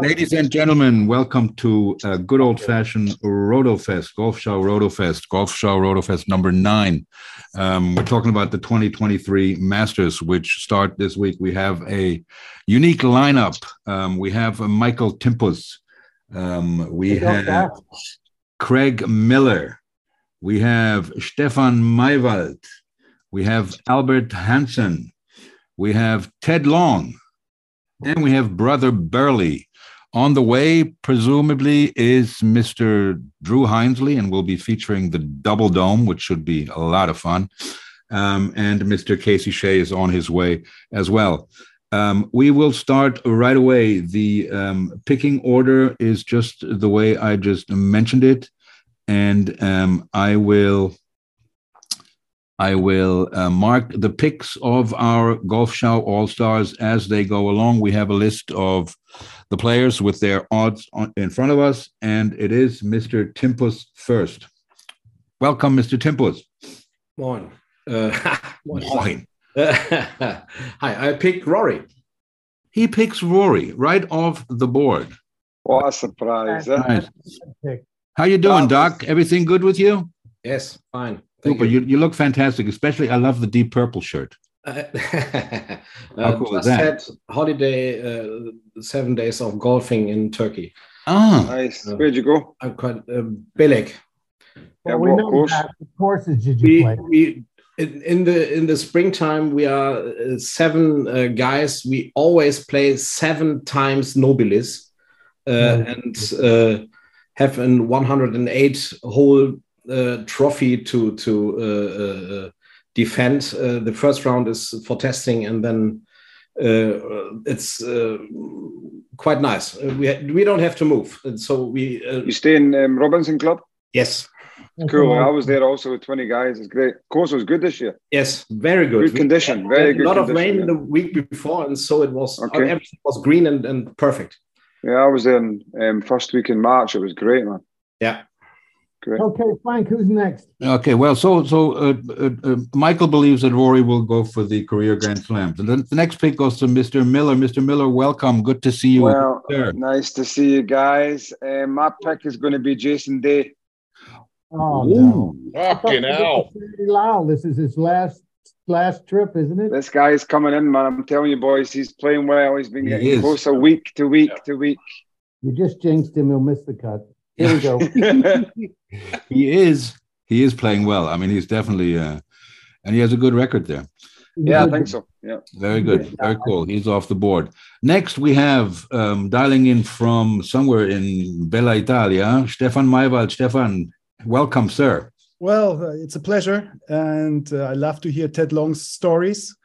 Ladies and gentlemen, welcome to a good old fashioned RotoFest, Golfschau RotoFest, Golfschau RotoFest number nine. Um, we're talking about the 2023 Masters, which start this week. We have a unique lineup. Um, we have uh, Michael Timphus. Um, we have Craig Miller. We have Stefan Maiwald. We have Albert Hansson. We have Ted Long. And we have Brother Burley. On the way, presumably, is Mr. Drew Hinesley, and we'll be featuring the Double Dome, which should be a lot of fun. Um, and Mr. Casey Shea is on his way as well. Um, we will start right away. The um, picking order is just the way I just mentioned it, and um, I will I will uh, mark the picks of our Golfschau All Stars as they go along. We have a list of the players with their odds on, in front of us, and it is Mr. Timphus first. Welcome, Mr. Timphus. Morning. Uh, Morning. Hi, I picked Rory. He picks Rory right off the board. What a surprise! Nice. How you doing, Doc? Everything good with you? Yes, fine. Super. You. you. look fantastic. Especially, I love the deep purple shirt. Uh, How cool is that? Had holiday, uh, seven days of golfing in Turkey. Ah, Nice. Where'd you go? I'm quite uh, Belek. Yeah, Well, we what know course? that. What courses did you We, play? we in, in the in the springtime we are uh, seven uh, guys. We always play seven times Nobilis uh, Yeah. and uh, have an 108 hole uh, trophy to to uh, uh, uh, defend. Uh, the first round is for testing, and then uh, it's uh, quite nice. Uh, we we don't have to move, and so we uh, You stay in um, Robinson Club? yes That's Cool. all. I was there also with 20 guys. It's great. Course was good this year. yes very good. Good condition. had Very a lot of rain yeah. the week before, and so it was Okay. everything was green and, and perfect. Yeah, I was there in um, first week in March. It was great, man. Yeah. Great. Okay, Frank, who's next? okay. Well, so so uh, uh, uh, Michael believes that Rory will go for the career Grand Slams, and then the next pick goes to Mr. Miller. Mr. Miller, welcome. Good to see you. Well, sir. nice to see you guys. Um, my pick is going to be Jason Day. Oh, Ooh. no. Fucking this hell. Lyle. This is his last last trip, isn't it? This guy is coming in, man. I'm telling you, boys, he's playing well. He's been He getting is. closer week to week to week. You just jinxed him. He'll miss the cut. Here we go. He is he is playing well. I mean, he's definitely uh, and he has a good record there. yeah, I think so. Yeah. Very good. Very cool. He's off the board. Next, we have um, dialing in from somewhere in Bella Italia, Stefan Maiwald. Stefan, welcome, sir. Well, uh, it's a pleasure, and uh, I love to hear Ted Long's stories.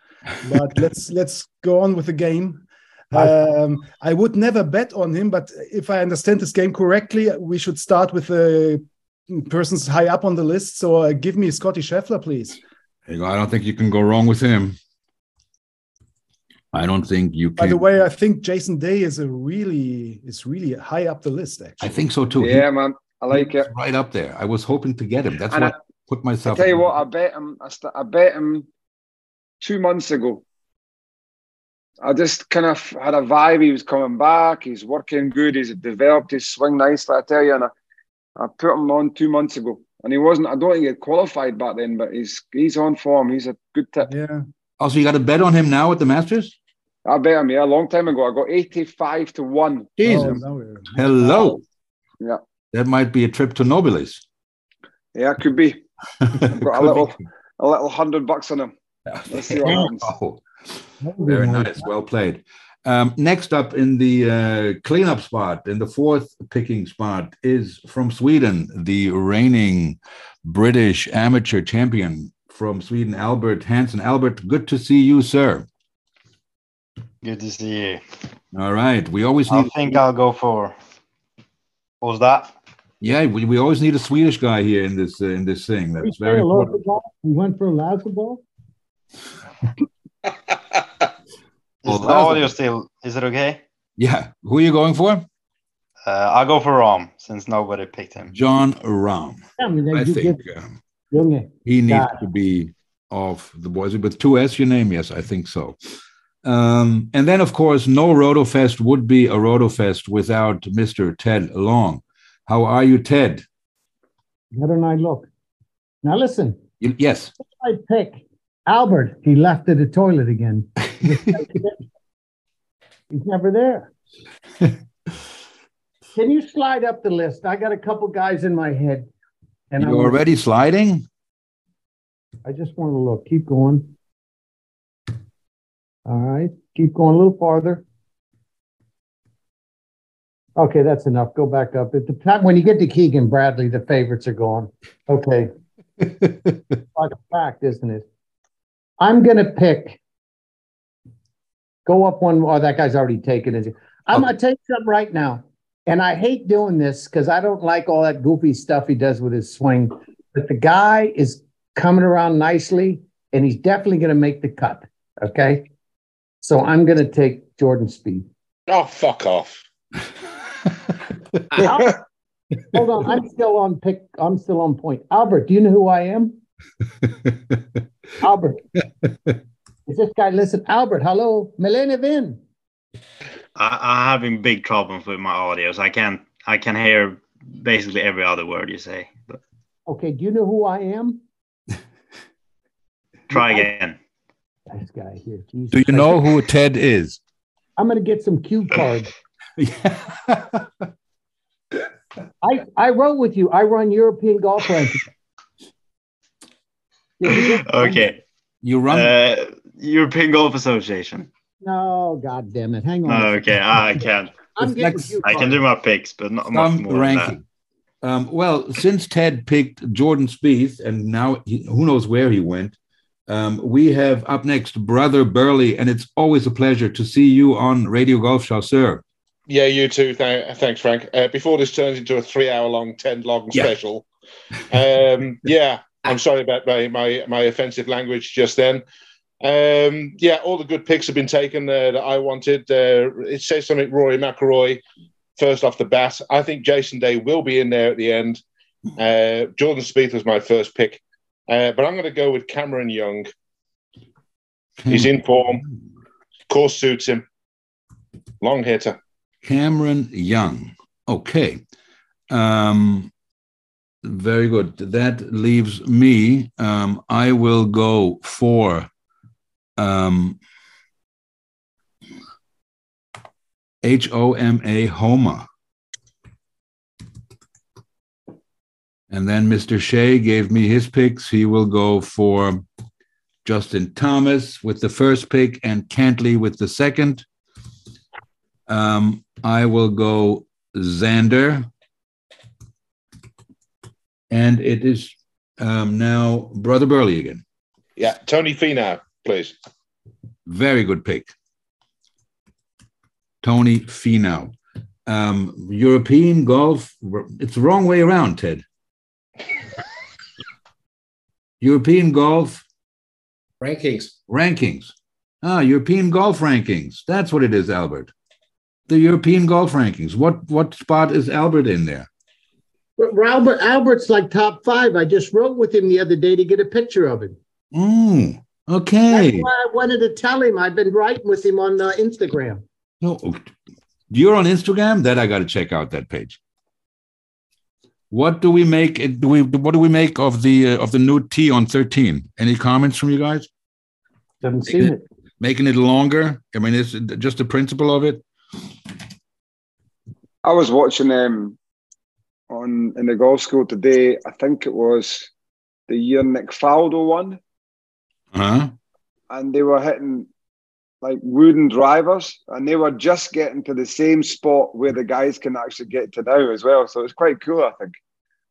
But let's let's go on with the game. Um, I would never bet on him, but if I understand this game correctly, we should start with the persons high up on the list. So uh, give me Scotty Scheffler, please. There you go. I don't think you can go wrong with him. I don't think you By the way, I think Jason Day is a really is really high up the list. Actually, I think so too. He- Yeah, man. I like it. Right up there. I was hoping to get him. That's And what I- put I myself. tell you what, I bet him. I, st- I bet him two months ago. I just kind of had a vibe. He was coming back. He's working good. He's developed his swing nicely. I tell you, and I, I put him on two months ago, and he wasn't. I don't think he had qualified back then, but he's he's on form. He's a good tip. yeah. Oh, also, you got a bet on him now at the Masters? I bet him. Yeah, a long time ago. I got eighty-five to one. Jesus. Oh, now we're- Hello. Yeah. That might be a trip to Nobilis. Yeah, could be Could got a be. little a little hundred bucks on him. Let's see what happens. Oh, That would be very nice. Well played. Um, next up in the uh, cleanup spot, in the fourth picking spot, is from Sweden, the reigning British amateur champion from Sweden, Albert Hansson. Albert, good to see you, sir. Good to see you. All right. We always need. I need, think I'll go for. What was that? yeah, we, we always need a Swedish guy here in this uh, in this thing. We That's very important. ball. We went for a lousy ball. Well, Is the audio still? Is it okay? Yeah. Who are you going for? Uh, I'll go for Rahm since nobody picked him. Jon Rahm. I mean, I think um, he needs Got to be off the boys with two S. Your name? Yes, I think so. Um, and then, of course, no RotoFest would be a RotoFest without Mr. Ted Long. How are you, Ted? How don't I look? Now listen, You- yes. I pick Albert. He left at the toilet again. He's never there. Can you slide up the list? I got a couple guys in my head. And You're wanna- already sliding? I just want to look. Keep going. All right. Keep going a little farther. Okay, that's enough. Go back up. At the time when you get to Keegan Bradley, the favorites are gone. Okay. like a fact, isn't it? I'm gonna pick. Go up one. Oh, that guy's already taken it. I'm gonna take something right now, and I hate doing this because I don't like all that goofy stuff he does with his swing. But the guy is coming around nicely, and he's definitely gonna make the cut. Okay, so I'm gonna take Jordan Spieth. Oh, fuck off. Hold on, I'm still on pick. I'm still on point. Albert, do you know who I am? Albert. Is this guy listen? Albert, hello, Milena Vin. I, I'm having big problems with my audio, so I can't I can hear basically every other word you say. But Okay, do you know who I am? try again. This guy here. Jesus Do you Christ. know who Ted is? I'm gonna get some cue cards. I I wrote with you. I run European golf rankings. Did you get- Okay. you run. Uh, European Golf Association. No, god damn it. Hang on. Okay, I can. I'm Next- I can do my picks, but not much some more than ranking. Um, well, since Ted picked Jordan Spieth, and now he, who knows where he went, um, we have up next Brother Burley, and it's always a pleasure to see you on Radio Golfschau, sir. Yeah, you too. Th- thanks, Frank. Uh, before this turns into a three-hour-long, ten-long Yeah. special, um, yeah, I'm sorry about my, my my offensive language just then. Um, yeah, all the good picks have been taken uh, that I wanted. Uh, it says something. Rory McIlroy, first off the bat. I think Jason Day will be in there at the end. Uh, Jordan Spieth was my first pick, uh, but I'm going to go with Cameron Young. He's in form. Course suits him. Long hitter. Cameron Young. Okay. Um, very good. That leaves me. Um, I will go for um, H O M A Homa. And then Mr. Shea gave me his picks. He will go for Justin Thomas with the first pick and Cantlay with the second. Um, I will go Xander. And it is um, now Brother Burley again. Yeah, Tony Finau, please. Very good pick. Tony Finau. Um, European golf, it's the wrong way around, Ted. European golf Rankings. rankings. Ah, European golf rankings. That's what it is, Albert. The European golf rankings. What what spot is Albert in there? But Albert Albert's like top five. I just wrote with him the other day to get a picture of him. Mm, That's okay. why I wanted to tell him. I've been writing with him on uh, Instagram. No, you're on Instagram. That I got to check out that page. What do we make? Do we what do we make of the uh, of the new tee on thirteen? Any comments from you guys? Haven't seen it. Making it longer. I mean, it's just the principle of it. I was watching them on in the golf school today. I think it was the year Nick Faldo won, Huh? and they were hitting like wooden drivers, and they were just getting to the same spot where the guys can actually get to now as well. So it's quite cool, I think.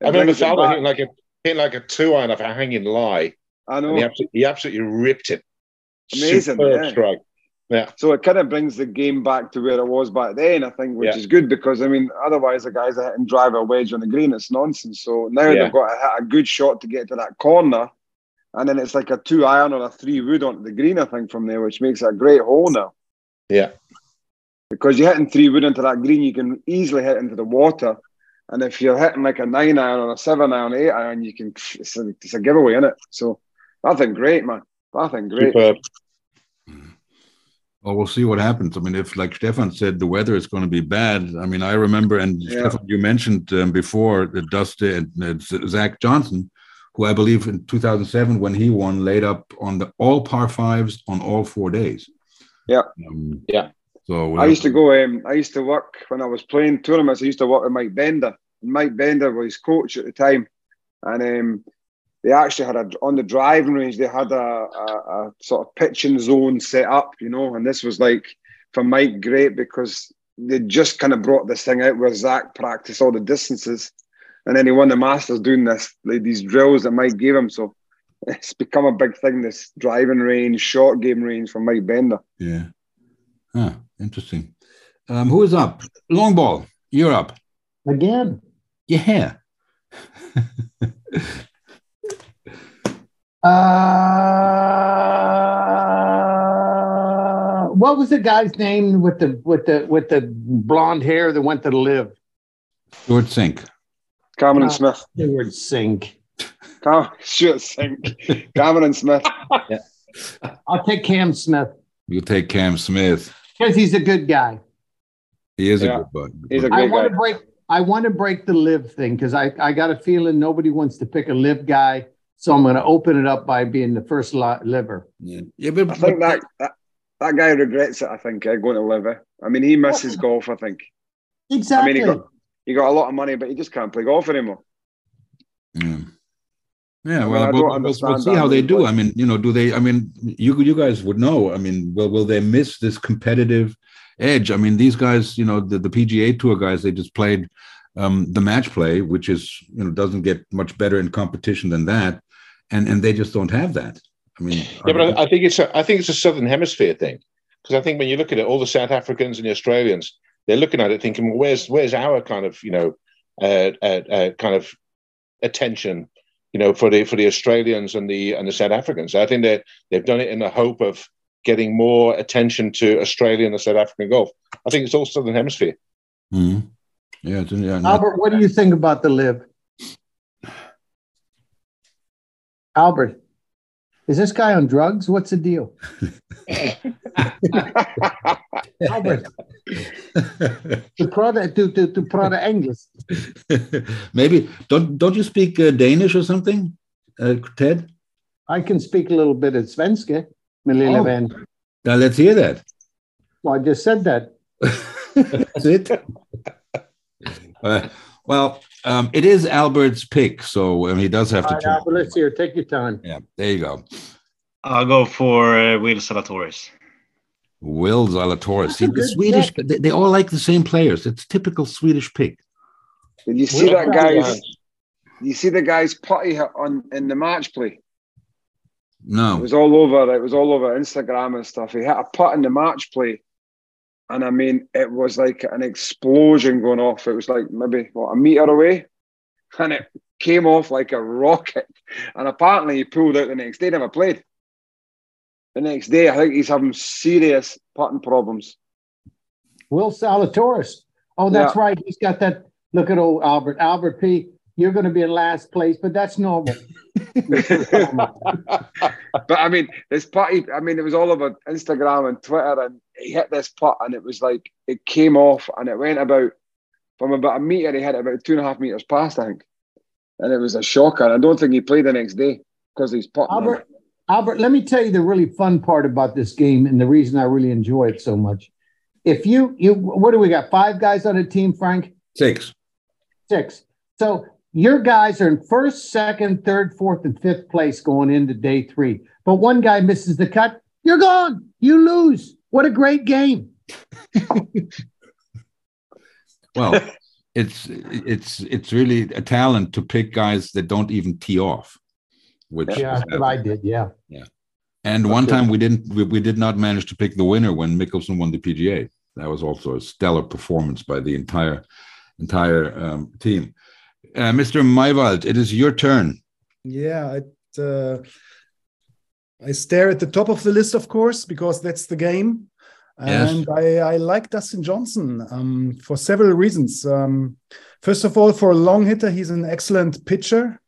It I remember brings it Faldo back. hitting like a hitting like a two iron off a hanging lie, I and know. he absolutely, he absolutely ripped it. Amazing, Superb yeah. strike. Yeah, So it kind of brings the game back to where it was back then, I think, which Yeah. is good because I mean, otherwise the guys are hitting driver wedge on the green. It's nonsense. So now Yeah. they've got to hit a good shot to get to that corner, and then it's like a two iron or a three wood onto the green, I think, from there, which makes it a great hole now. yeah, Because you're hitting three wood into that green, you can easily hit into the water. And if you're hitting like a nine iron or a seven iron, eight iron, you can it's a, it's a giveaway in it. So I think great, man. I think great. superb. Well, we'll see what happens. I mean, if, like Stefan said, the weather is going to be bad. I mean, I remember, and Yeah. Stefan, you mentioned um, before that Dusty and uh, Zach Johnson, who I believe in 2007 when he won, laid up on the all par fives on all four days. Yeah. Um, Yeah. So I used to go. Um, I used to work when I was playing tournaments. I used to work with Mike Bender. Mike Bender was coach at the time, and um, they actually had a on the driving range. They had a, a, a sort of pitching zone set up, you know. And this was like for Mike great because they just kind of brought this thing out where Zach practiced all the distances, and then he won the Masters doing this like these drills that Mike gave him. So it's become a big thing. This driving range, short game range for Mike Bender. Yeah. ah interesting. Um, who is up? Long ball. You're up. Again. Yeah. Uh, what was the guy's name with the with the with the blonde hair that went to the LIV? Stewart Cink. Cameron Uh, Smith. Stewart Cink. Cam, Stewart Cink. Cameron Smith. yeah. I'll take Cam Smith You'll take Cam Smith. because he's a good guy. He is Yeah. a good bud. He's a I great want guy. to break. I want to break the LIV thing because I I got a feeling nobody wants to pick a LIV guy, so I'm going to open it up by being the first li- liver. yeah. yeah, but, I think but- that, that that guy regrets it. I think eh, going to LIV. eh. I mean, he misses golf. I think. Exactly. I Exactly. mean, he got he got a lot of money, but he just can't play golf anymore. Yeah. Yeah, mean, well, I we'll, don't we'll- understand we'll see how they do. but- I mean, you know, do they? I mean, you you guys would know. I mean, will will they miss this competitive edge? I mean, these guys, you know, the, the PGA Tour guys, they just played um, the match play, which is you know doesn't get much better in competition than that, and and they just don't have that. I mean, Yeah, but I, I think it's a, I think it's a southern hemisphere thing because I think when you look at it, all the South Africans and the Australians, they're looking at it thinking, well, where's where's our kind of you know uh, uh, uh, kind of attention, you know, for the for the Australians and the and the South Africans. I think they they've done it in the hope of getting more attention to Australian and the South African golf. I think it's all southern hemisphere. Mhm. yeah, it's, yeah, Albert, what do you think about the LIV? Albert, is this guy on drugs? What's the deal? Albert, to prada to to to prada English. maybe don't don't you speak uh, Danish or something, uh, Ted? I can speak a little bit of Svenska, Oh. Now let's hear that. Well, I just said that. That's it. Uh, well, um, it is Albert's pick, so um, he does have All to. right. Albert, let's hear. Take your time. Yeah, there you go. I'll go for uh, Will Zalatoris. Will Zalatoris. See, the good Swedish, they, they all like the same players. It's typical Swedish pick. Did you see Well, that guy's? You see the guy's putty on in the match play. No, it was all over. It was all over Instagram and stuff. He hit a putt in the match play, and I mean, it was like an explosion going off. It was like maybe what a meter away, and it came off like a rocket. And apparently, he pulled out the next day. Never played. The next day, I think he's having serious putting problems. Will Zalatoris. Oh, that's right. He's got that. Look at old Albert. Albert P. You're going to be in last place, but that's normal. but I mean, this party. I mean, it was all over Instagram and Twitter, and he hit this putt, and it was like it came off, and it went about from about a meter, he hit it about two and a half meters past, I think, and it was a shocker. I don't think he played the next day because he's putting. Albert, Albert, let me tell you the really fun part about this game and the reason I really enjoy it so much. If you you what do we got? Five guys on a team, Frank? Six. Six. So your guys are in first, second, third, fourth, and fifth place going into day three. But one guy misses the cut, you're gone. You lose. What a great game. Well, it's it's it's really a talent to pick guys that don't even tee off. Which Yeah, that's what I did. Yeah. Yeah. And one Okay. time we didn't we, we did not manage to pick the winner when Mickelson won the PGA. That was also a stellar performance by the entire entire um, team. Uh, Mr. Maiwald, it is your turn. Yeah, it, uh, I stare at the top of the list, of course, because that's the game. Yes. And I, I like Dustin Johnson um, for several reasons. Um, first of all, for a long hitter, he's an excellent pitcher,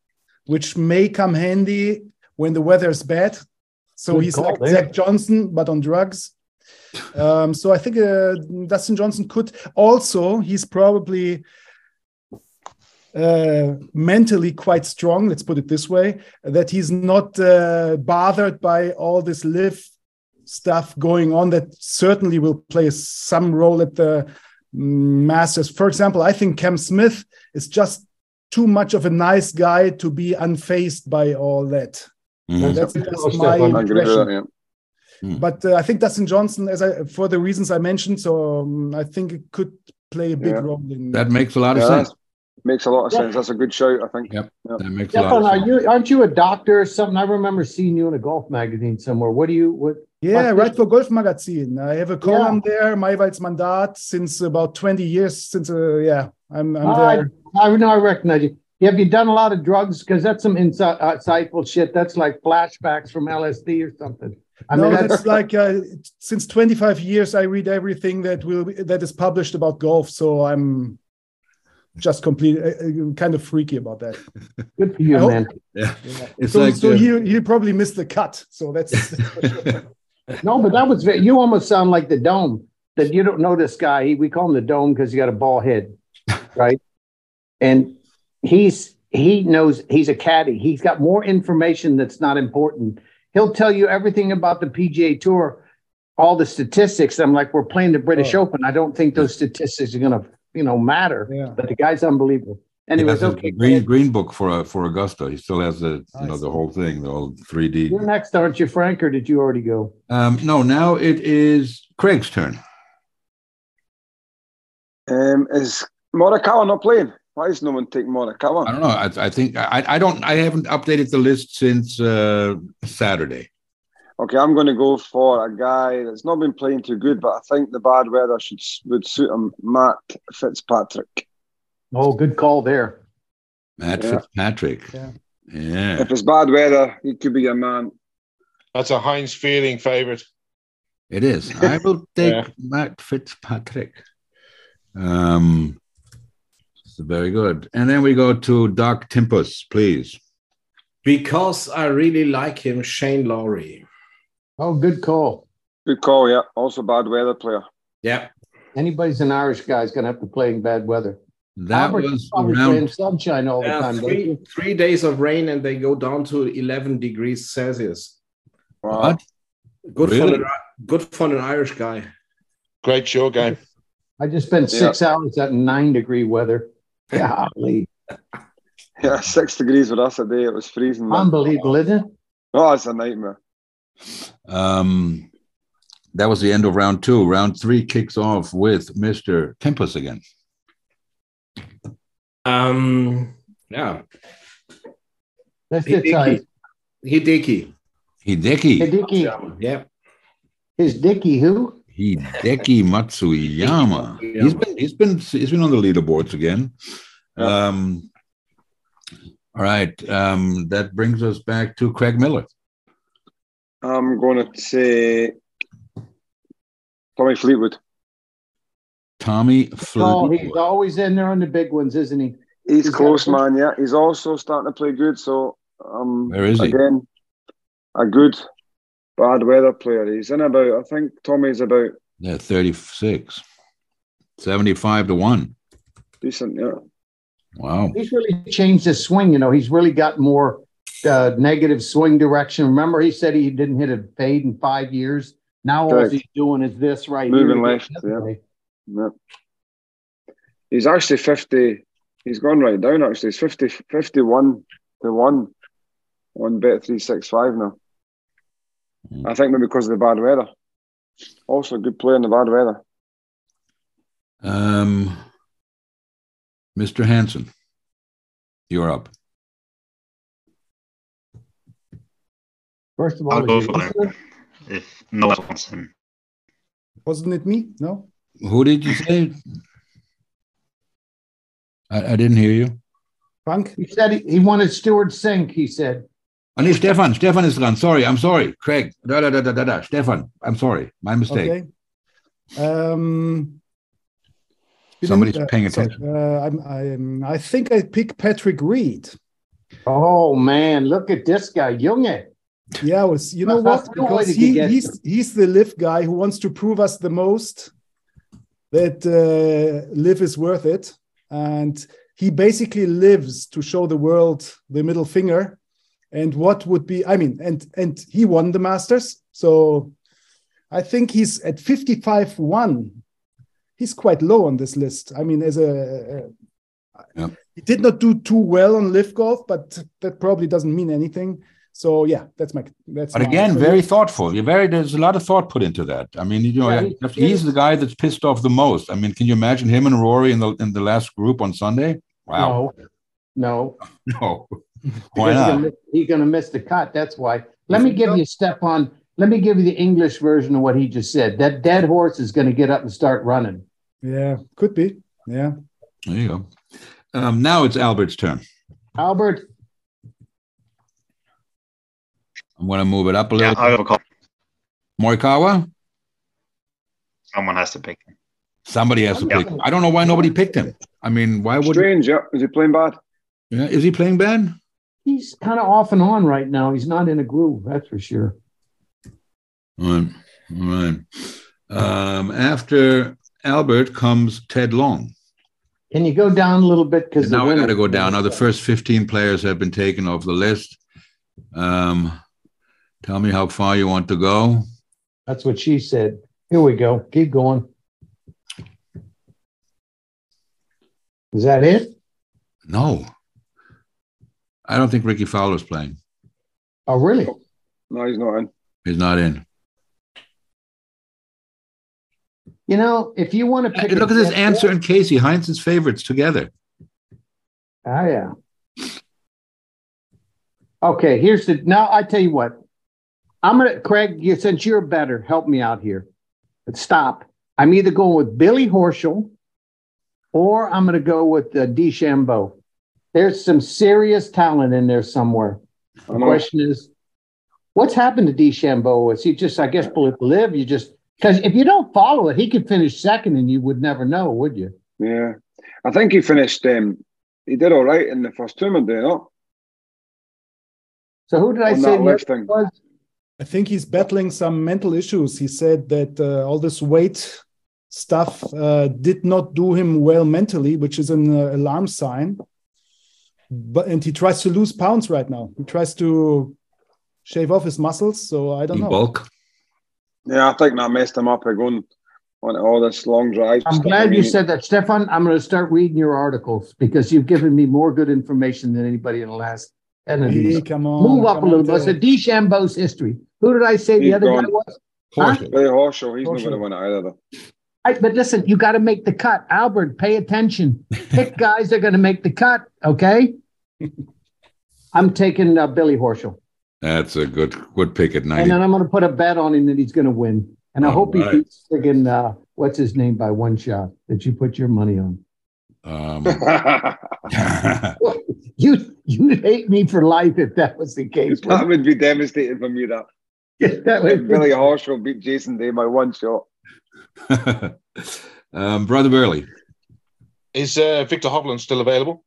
which may come handy when the weather is bad. So Good he's call like there. Zach Johnson, but on drugs. Um, so I think uh, Dustin Johnson could also. He's probably uh, mentally quite strong. Let's put it this way: that he's not uh, bothered by all this LIV stuff going on. That certainly will play some role at the Masters. For example, I think Cam Smith is just too much of a nice guy to be unfazed by all that. Mhm. That's, that's Stefan, my I agree with that, impression. yeah. But uh, I think Dustin Johnson, as I for the reasons I mentioned, so um, I think it could play a big Yeah. role in That makes a lot of Yeah, sense. That's- Makes a lot of Yeah. sense. That's a good shout, I think. Yep. That makes a lot of are sense. you aren't you a doctor or something? I remember seeing you in a golf magazine somewhere. What do you what? Yeah, But right for Golf Magazine. I have a column there, Maiwald's Mandat, since about 20 years. Since, uh, yeah, I'm, I'm I, there. I know I recognize you. Have you done a lot of drugs? Because that's some insi- insightful shit. That's like flashbacks from LSD or something. I no, mean, that's like uh, since 25 years, I read everything that will be, that is published about golf. So I'm just complete, uh, uh, kind of freaky about that. good for you, I hope- man. Yeah. It's so like so uh, he, he probably missed the cut. So that's, No, but that was very, you almost sound like the dome. That you don't know this guy. He, we call him the dome because he got a ball head, right? and he's he knows he's a caddy. He's got more information that's not important. He'll tell you everything about the PGA Tour, all the statistics. I'm like, we're playing the British Oh. Open. I don't think those statistics are gonna, you know, matter. yeah. But the guy's unbelievable. he Anyways, has a okay. green green book for uh, for Augusta. He still has the you know the whole thing, the whole 3D. You're next, aren't you, Frank? Or did you already go? Um, no, now it is Craig's turn. Um, is Morikawa not playing? Why is no one taking I don't know. I, I think I, I don't. I haven't updated the list since uh, Saturday. Okay, I'm going to go for a guy that's not been playing too good, but I think the bad weather should would suit him. Matt Fitzpatrick. Oh, good call there. Matt Yeah. Fitzpatrick. Yeah. Yeah. If it's bad weather, he could be your man. That's a Heinz feeling favorite. It is. I will take Yeah. Matt Fitzpatrick. Um, so very good. And then we go to Doc Timphus, please. Because I really like him, Shane Lowry. Oh, good call. Good call, yeah. Also bad weather player. Yeah. Anybody's an Irish guy's gonna have to play in bad weather. That Albert was probably playing sunshine all the time. three three days of rain and they go down to 11 degrees Celsius. Wow. What? Good for Really? an good for an Irish guy. Great show game. I just spent six hours at nine degree weather. Golly. Yeah, six degrees with us a day. It was freezing. man. Unbelievable, isn't it? Oh, it's a nightmare. Um, that was the end of round two. Round three kicks off with Mr. Timphus again. Um, yeah, That's it, size. Hideki. Hideki. Hideki. Yeah, His Dicky who? Hideki Matsuyama. He's been he's been he's been on the leaderboards again. Um, all right. Um, that brings us back to Craig Miller. I'm going to say Tommy Fleetwood. Tommy Fleetwood. Oh, he's always in there on the big ones, isn't he? He's He's close, a- man. Yeah, he's also starting to play good. So, um, Where is he? Again, a good bad weather player. He's in about. I think Tommy's about Yeah, 36. 75 to 1. decent. Yeah. Wow. He's really changed his swing. You know, he's really got more uh, negative swing direction. Remember, he said he didn't hit a fade in five years. Now all he's doing is this right Moving here. left, yeah. Yeah. He's actually 50. He's gone right down, actually. He's 50, 51 to 1 on bet 365 now. Mm. I think maybe because of the bad weather. Also, a good player in the bad weather. Um, Mr. Hansson, you're up. First of all, I'll go for listening? it if no one wants him. Wasn't it me? No. Who did you say? I, I didn't hear you. Frank? he said he, he wanted Stewart Cink. He said, Oh, nee, Stefan. Stefan is gone. Sorry. I'm sorry. Craig. Da, da, da, da, da, da. Stefan. I'm sorry. My mistake. Okay. Um, Somebody's uh, paying sorry, attention. Uh, I'm, I'm, I think I pick Patrick Reed. "Oh man, look at this guy, Junge." Yeah, was you know what? the only way Because he, get- he's he's the LIV guy who wants to prove us the most that uh, LIV is worth it, and he basically lives to show the world the middle finger, and what would be I mean, and and he won the Masters, so I think he's at fifty five one. He's quite low on this list. I mean, as a, a Yep. he did not do too well on LIV golf, but that probably doesn't mean anything. So yeah, that's my that's. But my- again, so very thoughtful. You're very. There's a lot of thought put into that. I mean, you know, Yeah, he- he's the guy that's pissed off the most. I mean, can you imagine him and Rory in the in the last group on Sunday? Wow. No, no. No. Why he's gonna not? miss- He's gonna miss the cut. That's why. Let me give you Stefan. Let me give you the English version of what he just said. That dead horse is gonna get up and start running. Yeah, could be. Yeah. There you go. Um, now it's Albert's turn. Albert, I'm going to move it up a Yeah, little. I have a call. Morikawa. Someone has to pick him. Somebody has to Yeah. pick. I don't know why nobody picked him. I mean, why would? Strange, yeah. Is he playing bad? Yeah, is he playing bad? he's kind of off and on right now. He's not in a groove, that's for sure. All right. All right. Um, after Albert comes Ted Long. Can you go down a little bit? Because now we got to go down. Now the first 15 players have been taken off the list. Um, tell me how far you want to go. That's what she said. Here we go. Keep going. Is that it? No. I don't think Rickie Fowler's playing. Oh, really? No, he's not in. He's not in. You know, if you want to Hey, pick, look at this answer and Casey, Heinz's favorites together. Oh yeah. Okay, here's the now. I tell you what, I'm gonna Craig. You, since you're better, help me out here. But stop. I'm either going with Billy Horschel, or I'm gonna go with uh, DeChambeau. There's some serious talent in there somewhere. The know. question is, what's happened to DeChambeau? Is he just, I guess, LIV? You just because if you don't follow it, he could finish second, and you would never know, would you? Yeah. I think he finished, um, he did all right in the first tournament, do you know? So who did I On say that thing. was? I think he's battling some mental issues. He said that uh, all this weight stuff uh, did not do him well mentally, which is an uh, alarm sign. But and he tries to lose pounds right now. He tries to shave off his muscles. So I don't In know. bulk. Yeah, I think that messed him up again on all this long drive. I'm stuff. Glad you said that, Stefan. I'm going to start reading your articles because you've given me more good information than anybody in the last ten Hey, come on. Move up a little bit. So Ted. DeChambeau's history. Who did I say the He's other guy was? Horschel. Billy Horschel, he's not going to win either. I, but listen, you got to make the cut. Albert, pay attention. Pick guys that are going to make the cut. Okay. I'm taking uh, Billy Horschel, That's a good good pick at night. and then I'm going to put a bet on him that he's going to win. And I All hope he right. beats friggin' uh, what's his name by one shot that you put your money on. Um, You you'd hate me for life if that was the case. that would be devastating for me. That that would Billy Horschel beat Jason Day by one shot. um, Brother Burley. Is uh, Viktor Hovland still available?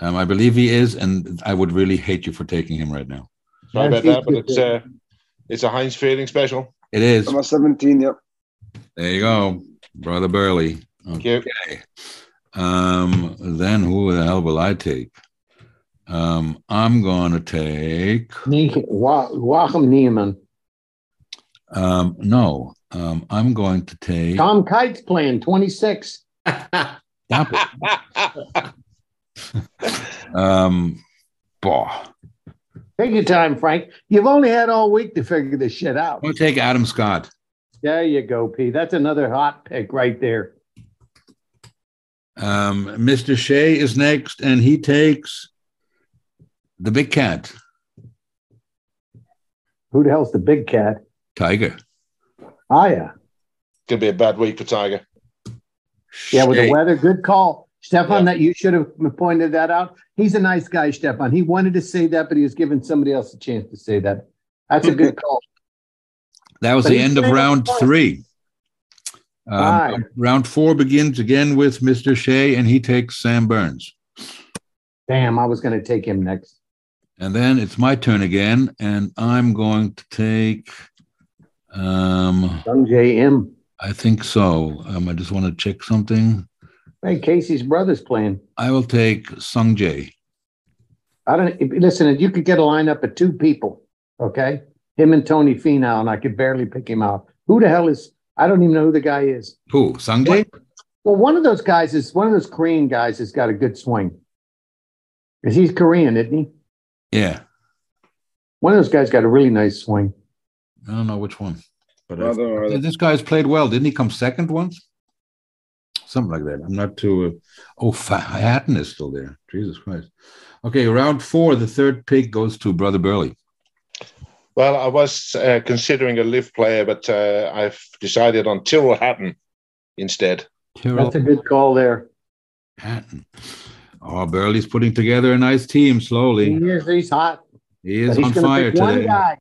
Um, I believe he is, and I would really hate you for taking him right now. Sorry Yeah, about that, but it's uh, it's a Heinz Fielding special. It is. I'm a 17, yep. There you go, Brother Burley. Thank you. Okay. Um, then who the hell will I take? Um, I'm going to take. Ne- Wa- Joaquin Niemann. Um, no, um, I'm going to take. Tom Kite's playing 26. Stop it. Um, boah. Take your time, Frank. You've only had all week to figure this shit out. To take Adam Scott. There you go, P. That's another hot pick right there. Um, Mr. Shea is next, and he takes the big cat, Who the hell's the big cat? Tiger. Oh, yeah. Could be a bad week for Tiger. Yeah, with the weather, good call. Stefan, Yeah. that you should have pointed that out. He's a nice guy, Stefan. He wanted to say that, but he was giving somebody else a chance to say that. That's a good call. That was But the end of round fine. three. Um, Round four begins again with Mr. Shea, and he takes Sam Burns. Damn, I was going to take him next. And then it's my turn again, and I'm going to take. Um, Sungjae Im. I think so. Um, I just want to check something. Hey, Casey's brother's playing. I will take Sung Jae. I don't if- listen. If you could get a lineup of two people, okay, him and Tony Finau, and I could barely pick him out. Who the hell is? I don't even know who the guy is. Who? Sung Jae? Well, one of those guys is one of those Korean guys has got a good swing. Because he's Korean, isn't he? Yeah. One of those guys got a really nice swing. I don't know which one. But I don't this guy's played well. Didn't he come second once? Something like that. I'm not too. Uh, oh, Fa- Hatton is still there. Jesus Christ. Okay, round four. The third pick goes to Brother Burley. Well, I was uh, considering a LIV player, but uh, I've decided on Tyrrell Hatton instead. Tyrrell That's a good call there. Hatton. Oh, Burley's putting together a nice team slowly. He slowly. is, he's hot. He is he's on fire pick one today. guy.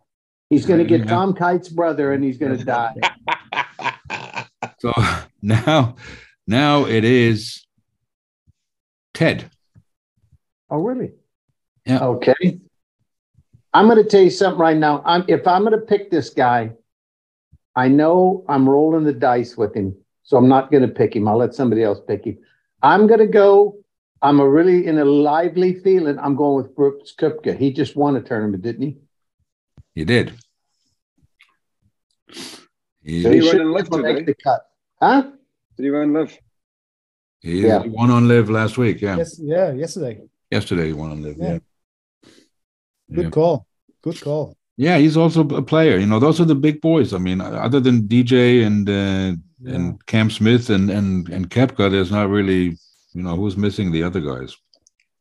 He's going to get Yeah. Tom Kite's brother, and he's going to die. So now, now it is Ted. oh, really? Yeah. Okay. I'm going to tell you something right now. I'm if I'm going to pick this guy, I know I'm rolling the dice with him, so I'm not going to pick him. I'll let somebody else pick him. I'm going to go. I'm a really in a lively feeling. I'm going with Brooks Koepka. He just won a tournament, didn't he? You did. He, Did he win should in LIV make today? the cut. Huh? Did he win LIV? he Yeah. he won on LIV last week. Yeah. Yes, yeah, yesterday. Yesterday he won on LIV. Yeah. Yeah. Good Yeah. call. Good call. Yeah, he's also a player. You know, those are the big boys. I mean, other than DJ and uh, Yeah. and Cam Smith and and and Koepka, there's not really, you know, who's missing the other guys.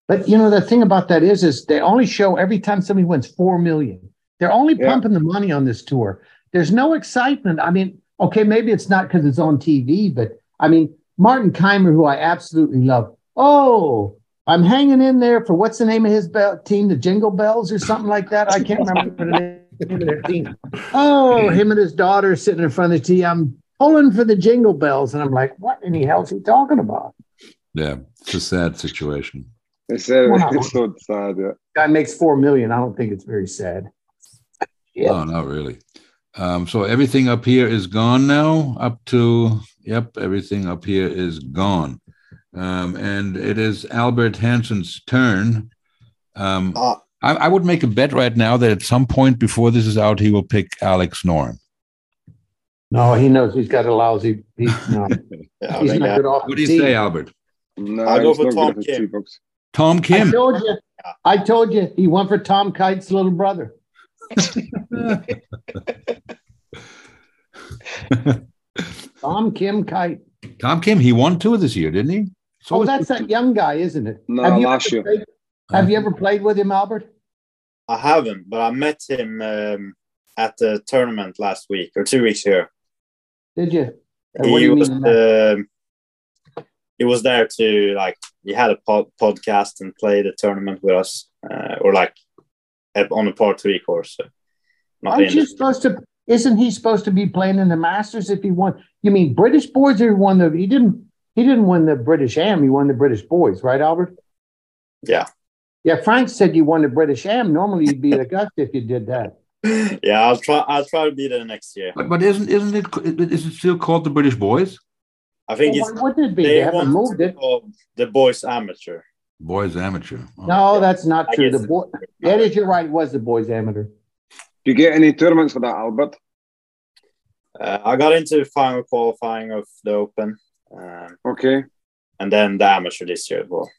But you know the thing about that is, is they only show every time somebody wins four million. They're only Yeah. pumping the money on this tour. There's no excitement. I mean, okay, maybe it's not because it's on TV, but I mean, Martin Kaymer, who I absolutely love. Oh, I'm hanging in there for what's the name of his bell, team, the Jingle Bells or something like that. I can't remember the name of their team. Oh, him and his daughter sitting in front of the TV. I'm pulling for the Jingle Bells, and I'm like, what in the hell is he talking about? Yeah, it's a sad situation. It's, uh, Wow. it's so sad. Yeah. Guy makes four million. I don't think it's very sad. Yeah. No, not really. Um, so everything up here is gone now. Up to yep, everything up here is gone. Um, and it is Albert Hansson's turn. Um, Uh, I, I would make a bet right now that at some point before this is out, he will pick Alex Noren. No, he knows he's got a lousy. He's, no, I he's not good off What do you say. Albert? No, I'll go he's for not good Tom at his Kim. tee box. Tom I told you. I told you he went for Tom Kite's little brother. Tom Kim Kite. Tom Kim, he won two this year, didn't he? So Oh, that's that young guy, isn't it? No, have you last ever year. Played, have you ever played with him, Albert? I haven't, but I met him um, at the tournament last week or two weeks ago. Did you? And He you was mean? um, he was there to like he had a pod- podcast and played the tournament with us, uh, or like at- on a part three course. So not Aren't you supposed to? Isn't he supposed to be playing in the Masters if he won? You mean British boys or he won the? He didn't. He didn't win the British Am. He won the British boys, right, Albert? Yeah. Yeah, Frank said you won the British Am. Normally you'd be at Augusta if you did that. yeah, I'll try. I'll try to be there next year. But, but isn't isn't it is it still called the British Boys? I think Well, it's why wouldn't it be? They, haven't moved it. the boys amateur. Boys Amateur. Oh. No, that's not true. The boy, that is, you're right. It was the boys amateur. Do you get any tournaments for that, Albert? Uh, I got into final qualifying of the Open, um, Okay. and then the amateur this year as well.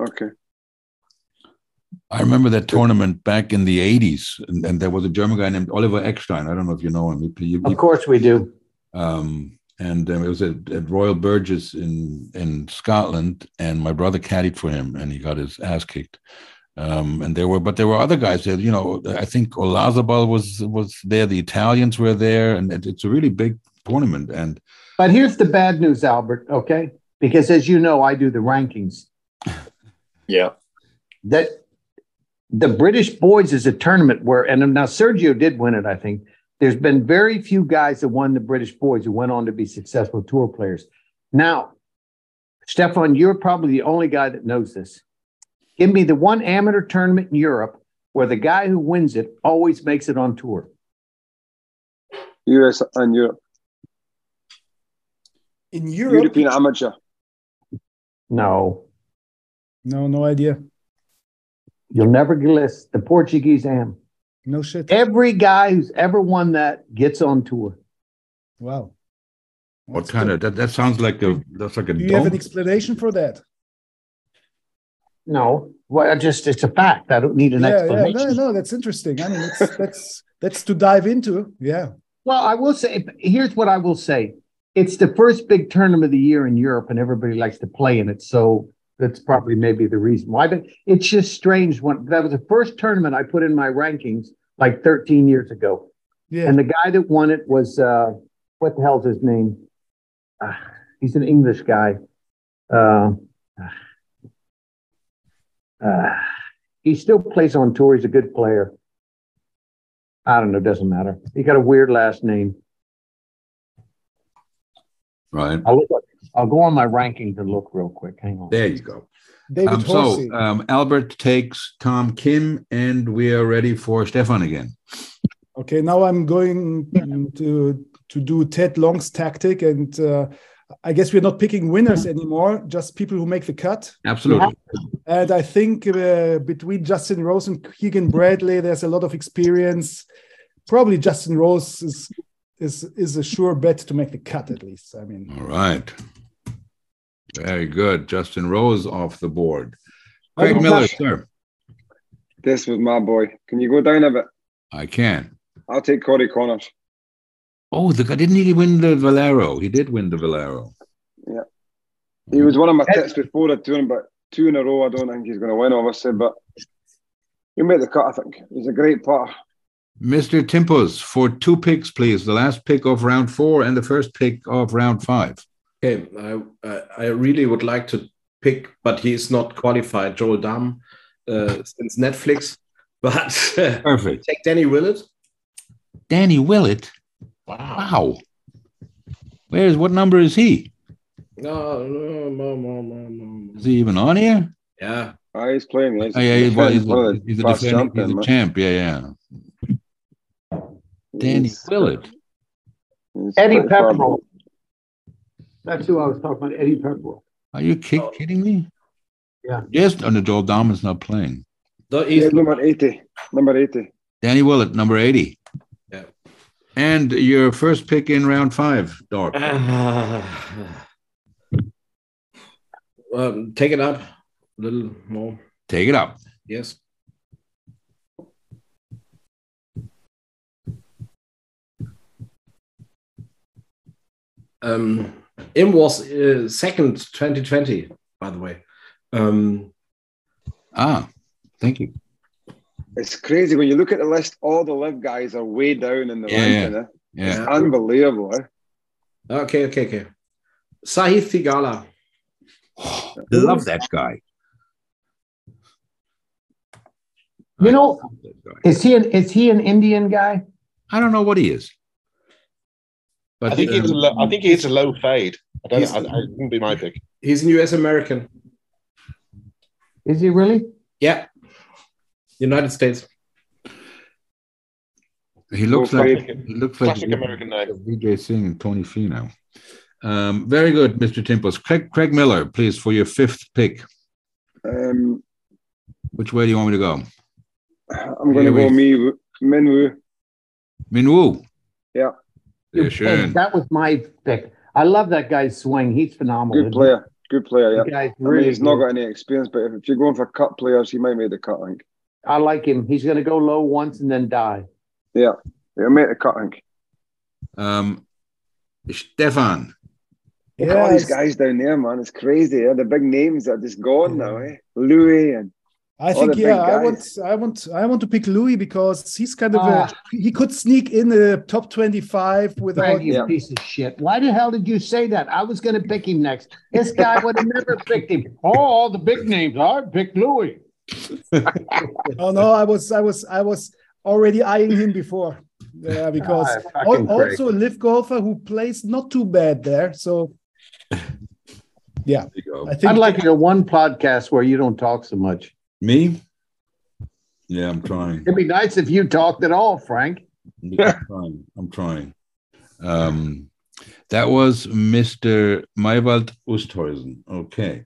Okay. I remember that tournament back in the 80s, and, and there was a German guy named Oliver Eckstein. I don't know if you know him. He, he- Of course we do. um, and um, it was at, at Royal Burgess in, in Scotland, and my brother caddied for him, and he got his ass kicked. Um, and there were, but there were other guys there. You know, I think Olazabal was was there. The Italians were there, and it, it's a really big tournament. And But here's the bad news, Albert. Okay, because as you know, I do the rankings. Yeah, That the British boys is a tournament where, and now Sergio did win it. I think there's been very few guys that won the British boys who went on to be successful tour players. Now, Stefan, you're probably the only guy that knows this. Give me the one amateur tournament in Europe where the guy who wins it always makes it on tour? US and Europe. In Europe, European amateur. No, no, no idea. you'll never guess. The Portuguese am. No shit. Every guy who's ever won that gets on tour. Wow. What That's kind good. of that? That sounds like a that's like a Do you have an explanation for that? No, well, I just it's a fact. I don't need an yeah, yeah, explanation. no, no, that's interesting. I mean, that's that's that's to dive into. Yeah. Well, I will say here's what I will say. It's the first big tournament of the year in Europe, and everybody likes to play in it. So that's probably maybe the reason why. But it's just strange when that was the first tournament I put in my rankings like 13 years ago. Yeah. And the guy that won it was uh what the hell's his name? Uh, he's an English guy. Uh, uh, he still plays on tour. He's a good player. I don't know, doesn't matter. He got a weird last name. Right I'll look. I'll go on my rankings and look real quick. Hang on. there, you go. David Um, Horsey. so um, Albert takes Tom Kim, and we are ready for Stefan again. Okay, now I'm going to to do Ted Long's tactic, and uh, I guess we're not picking winners anymore, just people who make the cut. Absolutely. And I think uh, between Justin Rose and Keegan Bradley, there's a lot of experience. Probably Justin Rose is is is a sure bet to make the cut at least. I mean, All right. Very good. Justin Rose off the board. I Craig don't Miller, have- sir. This was my boy. Can you go down a bit? I can. I'll take Corey Conners. Oh, the guy didn't he win the Valero? He did win the Valero. Yeah. He was one of my tips before the tour, but two in a row. I don't think he's going to win, obviously, but he'll make the cut. I think he's a great putter. Mr. Timphus, for two picks, please. The last pick of round four and the first pick of round five. Okay, I, I I really would like to pick, but he is not qualified. Joel Dahmen, uh, since Netflix, but Perfect. take Danny Willett. Danny Willett. Wow. Where's what number is he? No, no, no, no, no, no. Is he even on here? Yeah, Ah, he's playing. He's, Oh, yeah, he's, well, he's, one a, the he's a fast defending, champion, he's a champ. Yeah, yeah. Danny He's- Willett. Eddie pretty Pepperell. That's who I was talking about. Eddie Pepperell. Are you ki- Oh. kidding me? Yeah. Yes, and the Joel Dahmen's not playing. no, He's he's number 80. Number 80. Danny Willett, number 80. Yeah. And your first pick in round five, Doc. um, take it up a little more. Take it up. Yes. Um, Im was uh, second 2020, by the way. Um, Ah, thank you. It's crazy when you look at the list. All the LIV guys are way down in the Yeah. ranking. Eh? Yeah. It's unbelievable. Eh? okay, okay, okay. Sahith Theegala. Love that guy. You know, Love that guy. is he an is he an Indian guy? I don't know what he is. But I think um, it's a low, I think it's a low fade. I don't. He's- I, I, it wouldn't be my pick. He's an US American. Is he really? Yeah. United States. he looks Go like for it. he looks like Classic American name. Vijay Singh and Tony Finau. Um, very good, Mr. Timphus. Craig, Craig Miller, please, for your fifth pick. Um, Which way do you want me to go? I'm going to go we- me Minwoo. Minwoo. Yeah. Sehr schön. that was my pick. I love that guy's swing. He's phenomenal. Good player. Good player. Yeah. The guy's I mean, really he's not got any experience, but if you're going for cut players, he might make the cut. I think. I like him. He's going to go low once and then die. Yeah, he'll make the cut. I think. Um, Stefan. Look at all these guys down there, man. It's crazy. Yeah? The big names are just gone now. Eh? Louis and I think yeah, I want. I want I want to pick Louis because he's kind of Ah. a he could sneak in the top 25 without Frank, you Yeah. piece of shit. Why the hell did you say that? I was going to pick him next. This guy would have never picked him. Oh, all the big names. I picked Louis. Oh no, I was I was I was already eyeing him before. Yeah, because Ah, al- also a LIV golfer who plays not too bad there. So yeah, There you go. I think I'd like your one podcast where you don't talk so much. Me? Yeah, I'm trying. It'd be nice if you talked at all, Frank. I'm trying. I'm trying. Um, that was Mr. Maiwald Oosthuizen. Okay.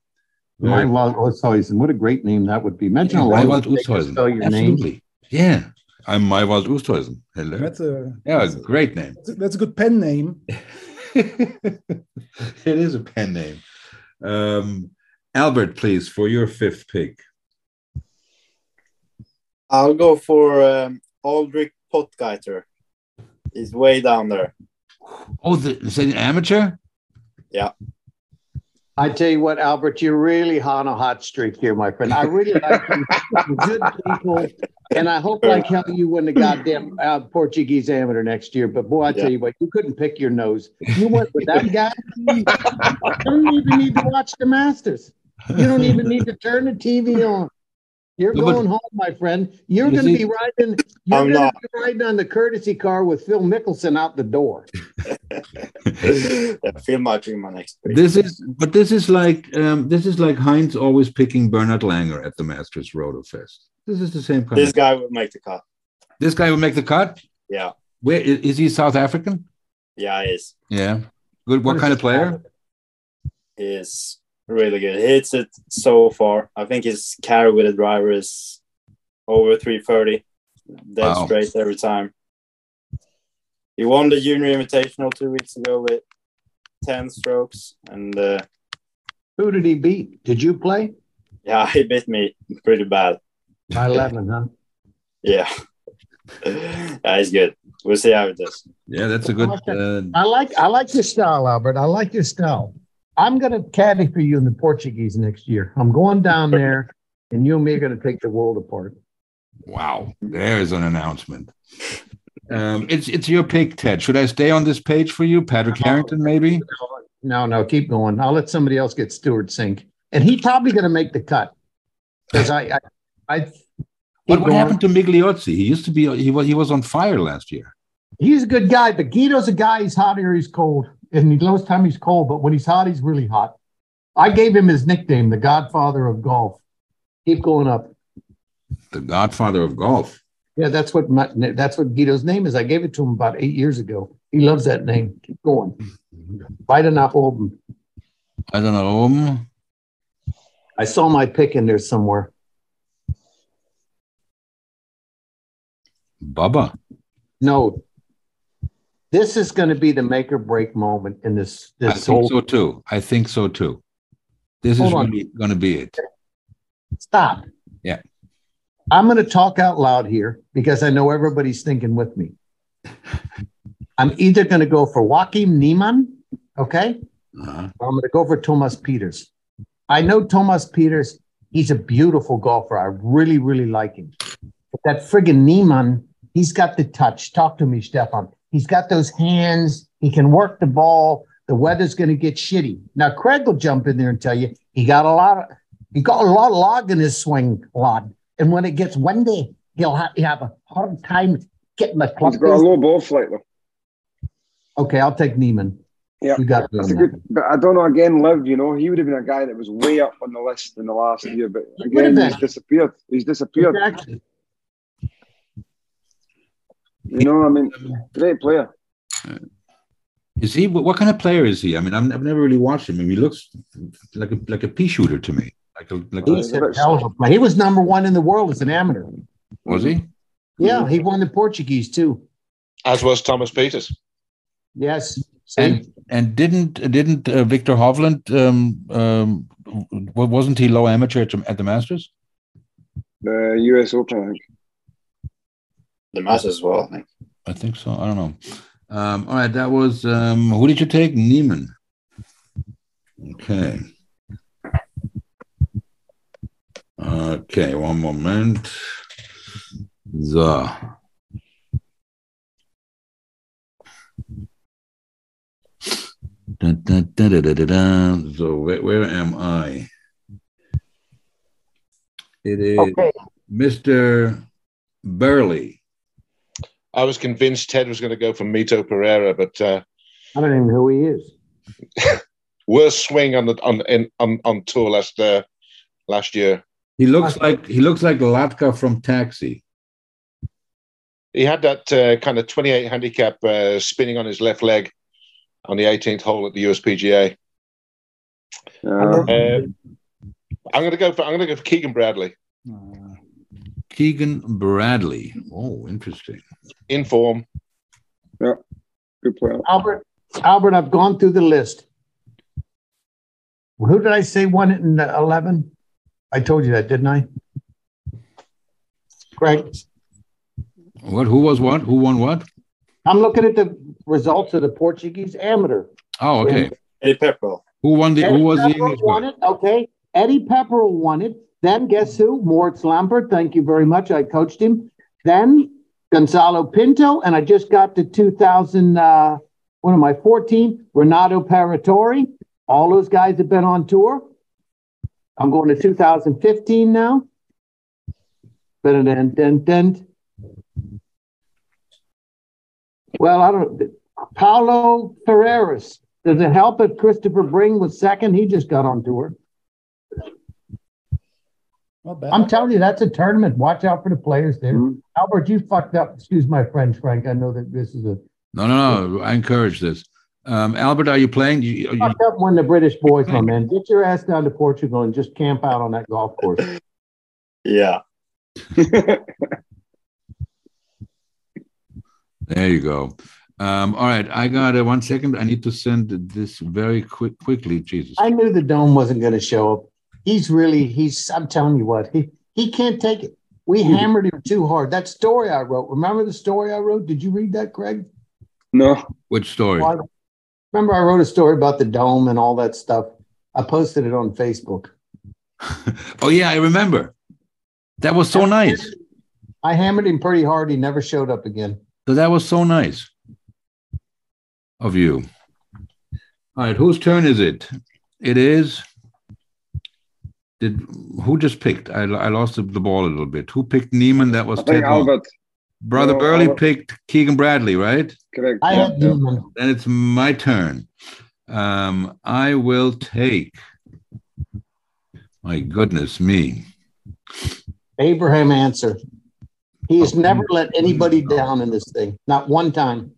Maiwald What a great name that would be. Imagine Yeah, how long Maiwald would take to Oosthuizen. spell your name. Yeah. I'm Maiwald Oosthuizen. Hello. That's a Yeah, that's a, great name. that's a good pen name. it is a pen name. Um, Albert, please, for your fifth pick. I'll go for um, Aldrich Potgieter. He's way down there. Oh, the, is that an amateur? Yeah. I tell you what, Albert, you're really on a hot streak here, my friend. I really like you. Good people. And I hope like hell you win the goddamn uh, Portuguese amateur next year. But boy, I tell Yeah. you what, you couldn't pick your nose. You went with that guy. You don't even need to watch the Masters. You don't even need to turn the TV on. You're but- going home, my friend. You're You going to be riding. You're I'm going to not. be riding on the courtesy car with Phil Mickelson out the door. yeah, Phil might be my next pick. This is, but this is like, um, this is like Heinz always picking Bernard Langer at the Masters Roto Fest. This is the same kind. This of, guy would make the cut. this guy would make the cut. Yeah, Where is, is he? South African? yeah, he is. Yeah. Good. What kind of player? He is really good. He hits it so far. I think his carry with the driver is over 330. Dead Wow. straight every time. He won the junior invitational two weeks ago with 10 strokes. And uh, Who did he beat? Did you play? yeah, he beat me pretty bad. By 11, huh? Yeah. yeah, he's good. We'll see how it does. Yeah, that's a good. Uh, I like I like your style, Albert. I like your style. I'm gonna caddy for you in the Portuguese next year. I'm going down there, and you and me are gonna take the world apart. wow, there's an announcement. Um, it's it's your pick, Ted. Should I stay on this page for you, Padraig Harrington? Maybe. No, no, keep going. I'll let somebody else get Stewart Cink, and he's probably gonna make the cut because I, I, I. What, what going. happened to Migliozzi? He used to be. He was. He was on fire last year. He's a good guy, but Guido's a guy. He's hot or he's cold, and he knows time he's cold. But when he's hot, he's really hot. I gave him his nickname, the Godfather of Golf. Keep going up. The Godfather of golf. Yeah, that's what my, that's what Guido's name is. I gave it to him about eight years ago. He loves that name. Keep going. Beide nach oben. I don't know. Um, I saw my pick in there somewhere. Bubba. No, this is going to be the make or break moment in this I this think whole. so too. I think so too. This Hold is on. really going to be it. Stop. Yeah. I'm going to talk out loud here because I know everybody's thinking with me. I'm either going to go for Joaquin Niemann, okay, Uh-huh. or I'm going to go for Thomas Pieters. I know Thomas Pieters. He's a beautiful golfer. I really, really like him. But that friggin' Niemann, he's got the touch. Talk to me, Stefan. He's got those hands. He can work the ball. The weather's going to get shitty. Now, Craig will jump in there and tell you he got a lot of he got a lot of log in his swing lod. And when it gets windy, he'll have, he'll have a hard time getting the club. He's got a low ball flight though. Okay, I'll take Niemann. Yeah, That's a good, but I don't know. Again, LIV, you know, he would have been a guy that was way up on the list in the last year, but again, he's disappeared. He's disappeared. Exactly. You know, I mean, great player. Is he? What kind of player is he? I mean, I've, I've never really watched him. I mean, he looks like a like a pea shooter to me. Like a like a, He's a a. He was number one in the world as an amateur. was he? Yeah, he won the Portuguese too. As was Thomas Pieters. Yes. See? And and didn't didn't uh, Viktor Hovland um um wasn't he low amateur at, the- at the Masters? The U.S. Open, I think. The Masters as well, I think. I think so. I don't know. Um, all right, that was um, who did you take? Niemann. Okay. Okay, one moment. So. Dun, dun, dun, dun, dun, dun, dun. So where, where am I? It is Okay. Mr. Burley. I was convinced Ted was going to go for Mito Pereira, but uh, I don't even know who he is. worst swing on the on in, on, on tour last uh, last year. He looks like he looks like Latka from Taxi. He had that uh, kind of 28 handicap uh, spinning on his left leg on the 18th hole at the USPGA. Uh, Uh, I'm going to go for I'm going to go for Keegan Bradley Keegan Bradley. Oh, interesting. in form. Yeah. Good player. Albert, Albert, I've gone through the list. Who did I say won it in the 11? I told you that, didn't I? Greg, What? Who was what? Who won what? I'm looking at the results of the Portuguese amateur. Oh, okay. Eddie Pepperell. Who won the? Who Eddie was the Pepperell English won guy? it. Okay. Eddie Pepperell won it. Then guess who? Moritz Lampert. Thank you very much. I coached him. Then Gonzalo Pinto, and I just got to 2000. Uh, am I? 14. Renato Paratore. All those guys have been on tour. I'm going to 2015 now. Dun, dun, dun, dun. Well, I don't. Paulo Ferreras. Does it help if Christopher Bring was second? He just got on tour. Not bad. I'm telling you, that's a tournament. Watch out for the players there. Mhm. Albert, you fucked up. Excuse my French, Frank. I know that this is a No, no, no. I encourage this. Um, Albert, are you playing? You, you, fucked up when the British boys, my man. Get your ass down to Portugal and just camp out on that golf course. Yeah. there you go. Um, all right, I got uh, one second. I need to send this very quick, quickly. Jesus. I knew the dome wasn't going to show up. He's really, he's, I'm telling you what, he, he can't take it. We hmm. hammered him too hard. That story I wrote, remember the story I wrote? Did you read that, Craig? No. Which story? Well, I- Remember, I wrote a story about the dome and all that stuff. I posted it on Facebook. oh yeah, I remember. That was so nice. I hammered him pretty hard. He never showed up again. So that was so nice of you. All right, whose turn is it? It is. Did who just picked? I, I lost the, the ball a little bit. Who picked Niemann? That was I think Ted Long. Albert. Brother No, Burley Albert. picked Keegan Bradley, right? Correct. I yeah. had Newman. Then it's my turn. Um, I will take. My goodness me. Abraham Ancer. He has never let anybody down in this thing. Not one time.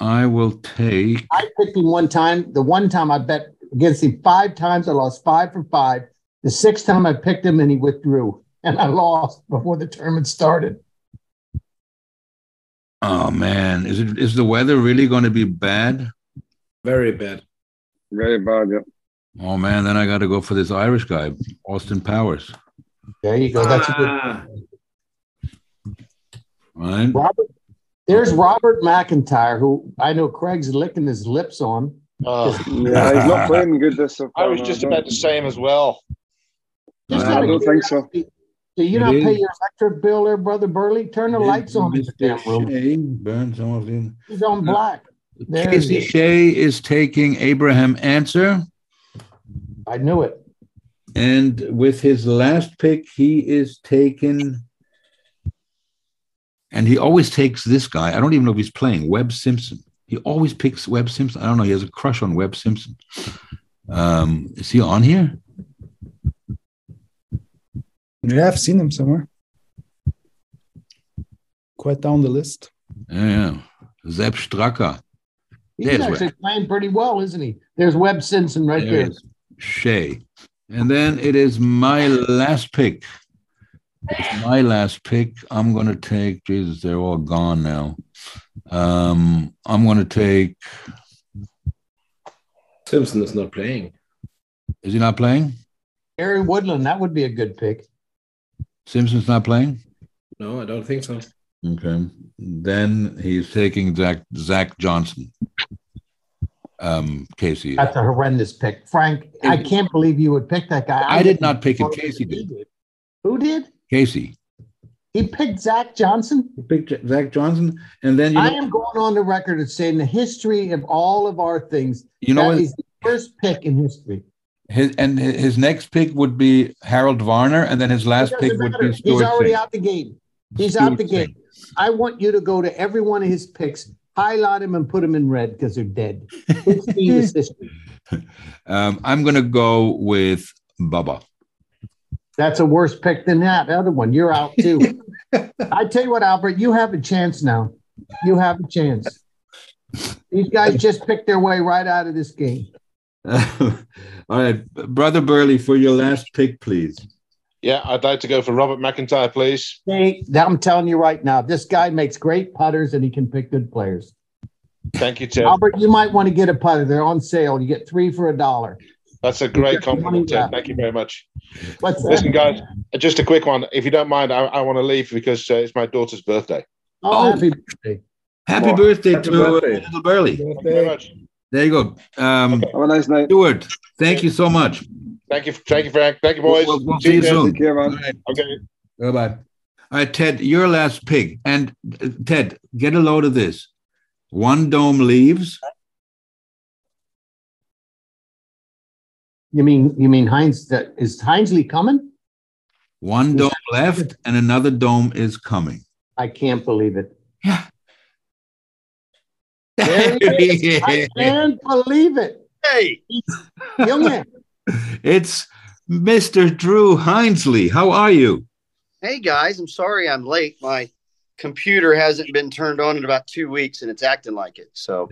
I will take. I picked him one time. The one time I bet against him five times, I lost five for five. The sixth time I picked him and he withdrew, and I lost before the tournament started. Oh man, is it is the weather really going to be bad? Very bad. Very bad. Yeah. Oh man, then I got to go for this Irish guy, Austin Powers. There you go. That's a good. Ah, Right? Robert. There's Robert McIntyre, who I know Craig's licking his lips on. Oh, Yeah, he's not playing good this so I was just about to say him as well. Just I don't think so. Do you It not pay your electric bill there, brother Burley? Turn the lights on in the. Shea, burn some of them. He's on black. There Casey is. Shea is taking Abraham Ancer, I knew it. and with his last pick, he is taken. And he always takes this guy. I don't even know if he's playing Webb Simpson. He always picks Webb Simpson. I don't know. He has a crush on Webb Simpson. Um, is he on here? Yeah, I've seen him somewhere. Quite down the list. Yeah, yeah. Sepp Straka. He's There's actually playing pretty well, isn't he? There's Webb Simpson right There there. it is. Shea. And then it is my last pick. It's my last pick. I'm going to take, Jesus, they're all gone now. Um, I'm going to take, Simpson is not playing. is he not playing? Gary Woodland, that would be a good pick. Simpson's not playing? No, I don't think so. Okay. Then he's taking Zach, Zach Johnson. Um, Casey. That's a horrendous pick. Frank, I can't believe you would pick that guy. I did not pick him. Casey He did. Who did? Casey. He picked Zach Johnson. He picked Zach Johnson. And then, you I know, am going on the record as saying the history of all of our things. you know that what? is the first pick in history. His and his next pick would be Harold Varner, and then his last pick would matter. be He's already Singh. out the game. He's out the Stuart game. I want you to go to every one of his picks, highlight him, and put him in red because they're dead. His team is history. Um, I'm going to go with Bubba. That's a worse pick than that other one. You're out too. I tell you what, Albert, you have a chance now. You have a chance. These guys just picked their way right out of this game. All right, brother Burley, for your last pick, please. Yeah, I'd like to go for Robert McIntyre, please. Hey, I'm telling you right now, this guy makes great putters and he can pick good players. Thank you, Ted. Albert, you might want to get a putter. They're on sale. You get three for a dollar. That's a great Get the money compliment, Ted. Thank you very much. What's that? Listen, guys, just a quick one. If you don't mind, I, I want to leave because uh, it's my daughter's birthday. Oh, Oh. happy birthday. Happy Oh, birthday happy to uh, little Burley. Thank you very much. There you go. Um, Okay. Have a nice night. Stuart, thank you so much. Thank you, thank you, Frank. Thank you, boys. We'll- we'll see you soon. Take care, man. Okay. Bye bye. All right, Ted, your last pig. And uh, Ted, get a load of this. One dome leaves. You mean you mean Heinz? That is Hinesley coming? One dome left, and another dome is coming. I can't believe it. Yeah. There he is. I can't believe it. Hey, Young man. it's Mr. Drew Hinesley. How are you? hey guys, I'm sorry I'm late. My computer hasn't been turned on in about two weeks and it's acting like it. So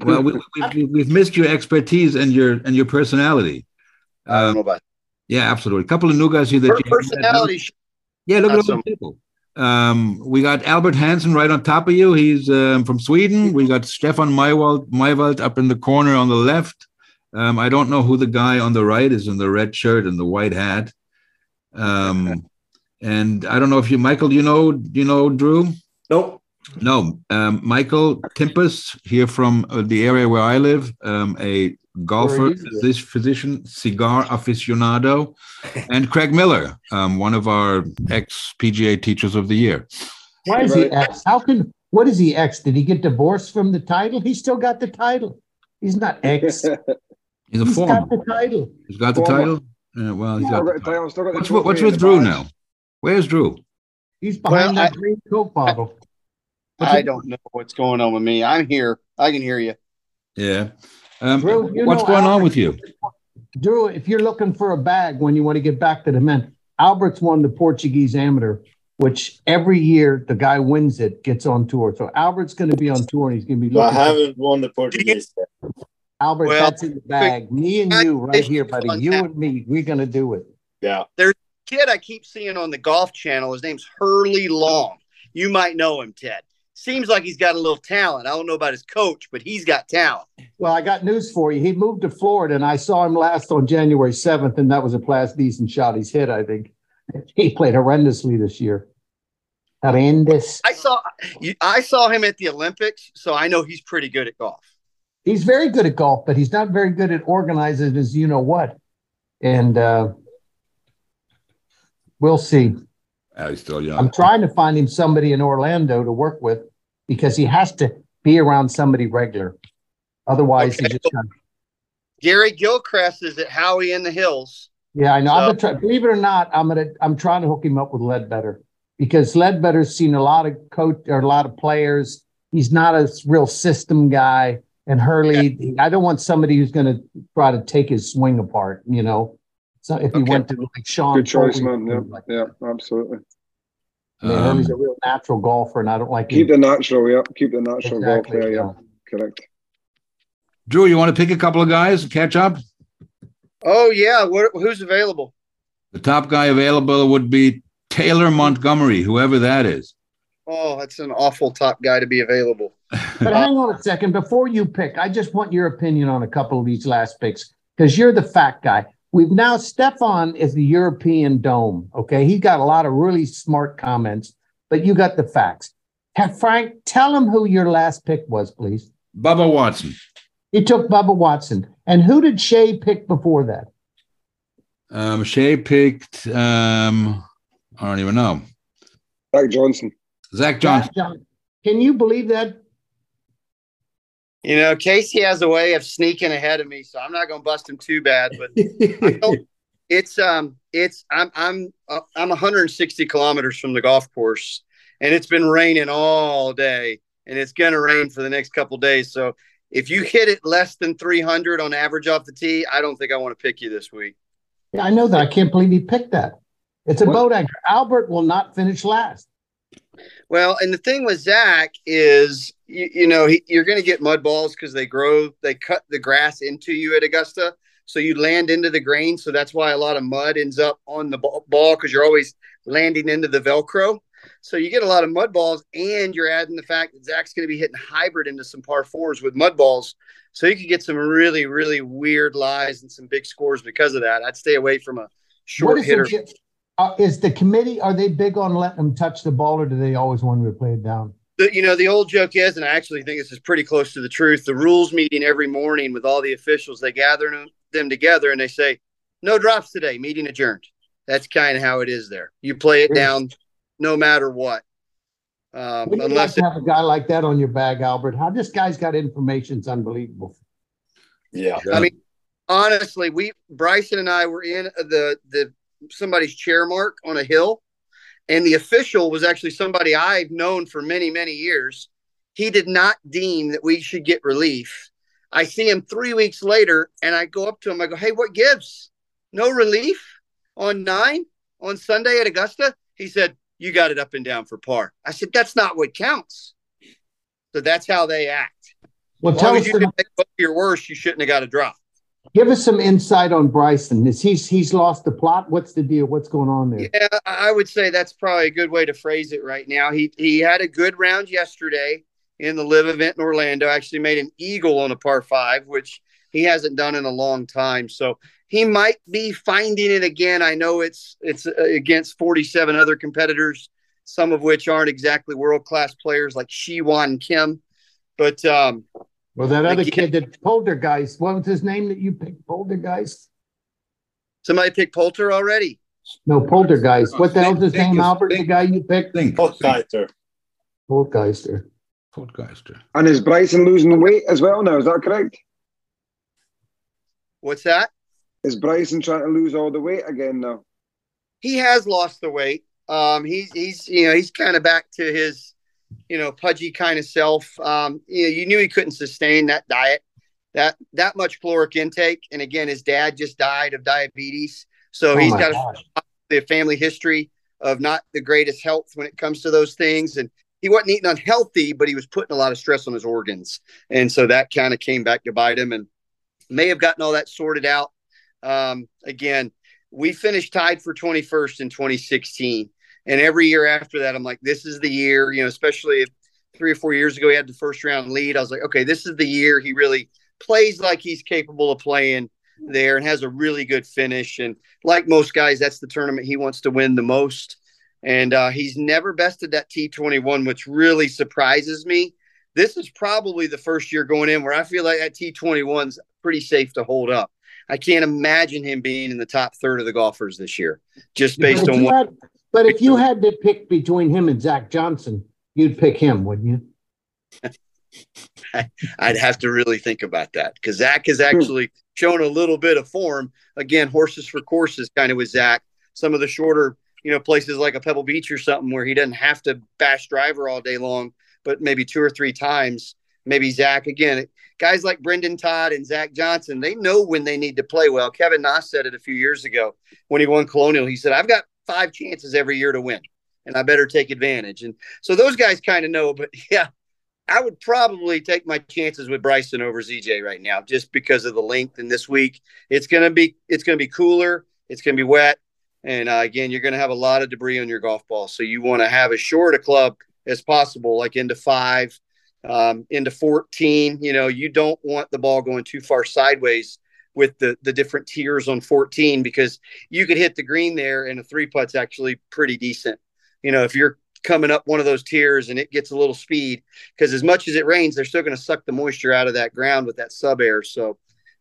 Well, we, we, we've missed your expertise and your and your personality. I don't Um, know about yeah, absolutely. A couple of new guys here that her you haven't personality. Yeah, look at Not all the people. Um, we got Albert Hansson right on top of you. He's um, from Sweden. We got Stefan Maiwald, Maiwald up in the corner on the left. Um, I don't know who the guy on the right is in the red shirt and the white hat. Um, and I don't know if you, Michael, you know, you know Drew? Nope. No, um, Michael Timphus here from uh, the area where I live, um, a golfer, Where this physician, cigar aficionado, and Craig Miller, um, one of our ex PGA teachers of the year. Why is he X? How can what is he X? Did he get divorced from the title? He still got the title. He's not X. He's a He's former. got the title. He's got the Former. title. Yeah, well, he's Still got. got The the title. title, still got What's, with- what's with Drew now? Where's Drew? He's behind Well, that green Coke bottle. I don't know what's going on with me. I'm here. I can hear you. Yeah. Um, Drew, what's know going on with you? Drew, if you're looking for a bag when you want to get back to the men, Albert's won the Portuguese Amateur, which every year the guy wins it, gets on tour. So Albert's going to be on tour and he's going to be I looking. haven't won the Portuguese. yet. Albert, Well, that's in the bag. Me and you right here, buddy. You and me, we're going to do it. Yeah. There's a kid I keep seeing on the golf channel, his name's Hurly Long. You might know him, Ted. Seems like he's got a little talent. I don't know about his coach, but he's got talent. Well, I got news for you. He moved to Florida, and I saw him last on January 7th, and that was a class decent shot he's hit, I think. He played horrendously this year. Horrendous. I saw I saw him at the Olympics, so I know he's pretty good at golf. He's very good at golf, but he's not very good at organizing his you know what. And uh, we'll see. Oh, he's still young. I'm trying to find him somebody in Orlando to work with because he has to be around somebody regular. Otherwise, Okay. he just kind of, Gary Gilchrist is at Howey in the Hills. yeah, I know. So- I'm gonna try, believe it or not, I'm gonna I'm trying to hook him up with Leadbetter because Leadbetter's seen a lot of coach or a lot of players. He's not a real system guy, and Hurly. I don't want somebody who's going to try to take his swing apart. You know, so if he Okay. went to like Sean, Good choice, man. Yeah, like, yeah, absolutely. I mean, Hurly's a Um, real natural golfer, and I don't like Keep him. the natural, yeah. Keep the natural Exactly, golf there, yeah. yeah. Correct. Drew, you want to pick a couple of guys and catch up? Oh yeah, what, who's available? The top guy available would be Taylor Montgomery, whoever that is. Oh, that's an awful top guy to be available. But hang on a second before you pick. I just want your opinion on a couple of these last picks because you're the fat guy. We've now Stefan is the European dome. Okay, he's got a lot of really smart comments, but you got the facts. Have Frank, tell him who your last pick was, please. Bubba Watson. He took Bubba Watson, and who did Shea pick before that? Um, Shea picked, um, I don't even know. Zach Johnson. Zach Johnson. John. Can you believe that? You know, Casey has a way of sneaking ahead of me, so I'm not going to bust him too bad. But it's um, it's I'm I'm uh, I'm 160 kilometers from the golf course, and it's been raining all day, and it's going to rain for the next couple days. So if you hit it less than 300 on average off the tee, I don't think I want to pick you this week. Yeah, I know that. I can't believe he picked that. It's a What? boat anchor. Albert will not finish last. Well, and the thing with Zach is, you, you know, he, you're going to get mud balls because they grow, they cut the grass into you at Augusta. So you land into the grain. So that's why a lot of mud ends up on the ball because you're always landing into the Velcro. So you get a lot of mud balls, and you're adding the fact that Zach's going to be hitting hybrid into some par fours with mud balls. So you could get some really, really weird lies and some big scores because of that. I'd stay away from a What short is, hitter. the, uh, is the committee, are they big on letting them touch the ball or do they always want to play it down? The, you know, the old joke is, and I actually think this is pretty close to the truth. The rules meeting every morning with all the officials, they gather them, them together and they say, "No drops today. Meeting adjourned." That's kind of how it is there. You play it down, no matter what. Um, Wouldn't you like unless to it, have a guy like that on your bag, Albert? How this guy's got information is unbelievable. Yeah. I mean, honestly, we Bryson and I were in the the somebody's chair mark on a hill, and the official was actually somebody I've known for many many years. He did not deem that we should get relief. I see him three weeks later, and I go up to him. I go, "Hey, what gives? No relief on nine on Sunday at Augusta?" He said, "You got it up and down for par." I said, "That's not what counts." So that's how they act. Well, As tell long us, as you some- didn't make both your worst, you shouldn't have got a drop. Give us some insight on Bryson. Is he's he's lost the plot? What's the deal? What's going on there? Yeah, I would say that's probably a good way to phrase it right now. He he had a good round yesterday in the LIV event in Orlando. Actually made an eagle on a par five, which he hasn't done in a long time. So he might be finding it again. I know it's it's uh, against 47 other competitors, some of which aren't exactly world class players like Shiwan Kim. But um, Well, that other Again- kid, that Poltergeist, what was his name that you picked? Poltergeist? somebody picked Poulter already. No, Poltergeist. What the hell's his Think name, is- Albert? The guy you picked? Think. Potgeister. Poltergeister. Podcaster. And is Bryson losing weight as well now? Is that correct? What's that? Is Bryson trying to lose all the weight again now? he has lost the weight. Um, he's he's you know he's kind of back to his you know pudgy kind of self. Um, you know, you knew he couldn't sustain that diet, that that much caloric intake. And again, his dad just died of diabetes, so Oh he's got a family history of not the greatest health when it comes to those things. And he wasn't eating unhealthy, but he was putting a lot of stress on his organs, and so that kind of came back to bite him. And may have gotten all that sorted out. Um, again, we finished tied for 21st in 2016. And every year after that, I'm like, this is the year, you know, especially if three or four years ago, he had the first round lead. I was like, okay, this is the year he really plays like he's capable of playing there and has a really good finish. And like most guys, that's the tournament he wants to win the most. And uh, he's never bested that T21, which really surprises me. This is probably the first year going in where I feel like that T21's pretty safe to hold up. I can't imagine him being in the top third of the golfers this year, just based on what. Had, but if you had to pick between him and Zach Johnson, you'd pick him, wouldn't you? I'd have to really think about that because Zach has actually shown a little bit of form. Again, horses for courses kind of with Zach. Some of the shorter, you know, places like a Pebble Beach or something where he doesn't have to bash driver all day long, but maybe two or three times. Maybe Zach again. Guys like Brendon Todd and Zach Johnson, they know when they need to play well. Kevin Noss said it a few years ago when he won Colonial. He said, "I've got five chances every year to win, and I better take advantage." And so those guys kind of know. But yeah, I would probably take my chances with Bryson over ZJ right now, just because of the length. And this week, it's gonna be it's gonna be cooler. It's gonna be wet, and uh, again, you're gonna have a lot of debris on your golf ball. So you want to have as short a club as possible, like into five, um, into 14. You know, you don't want the ball going too far sideways with the the different tiers on 14 because you could hit the green there, and a three putt's actually pretty decent. You know, if you're coming up one of those tiers and it gets a little speed because as much as it rains, they're still going to suck the moisture out of that ground with that SubAir. So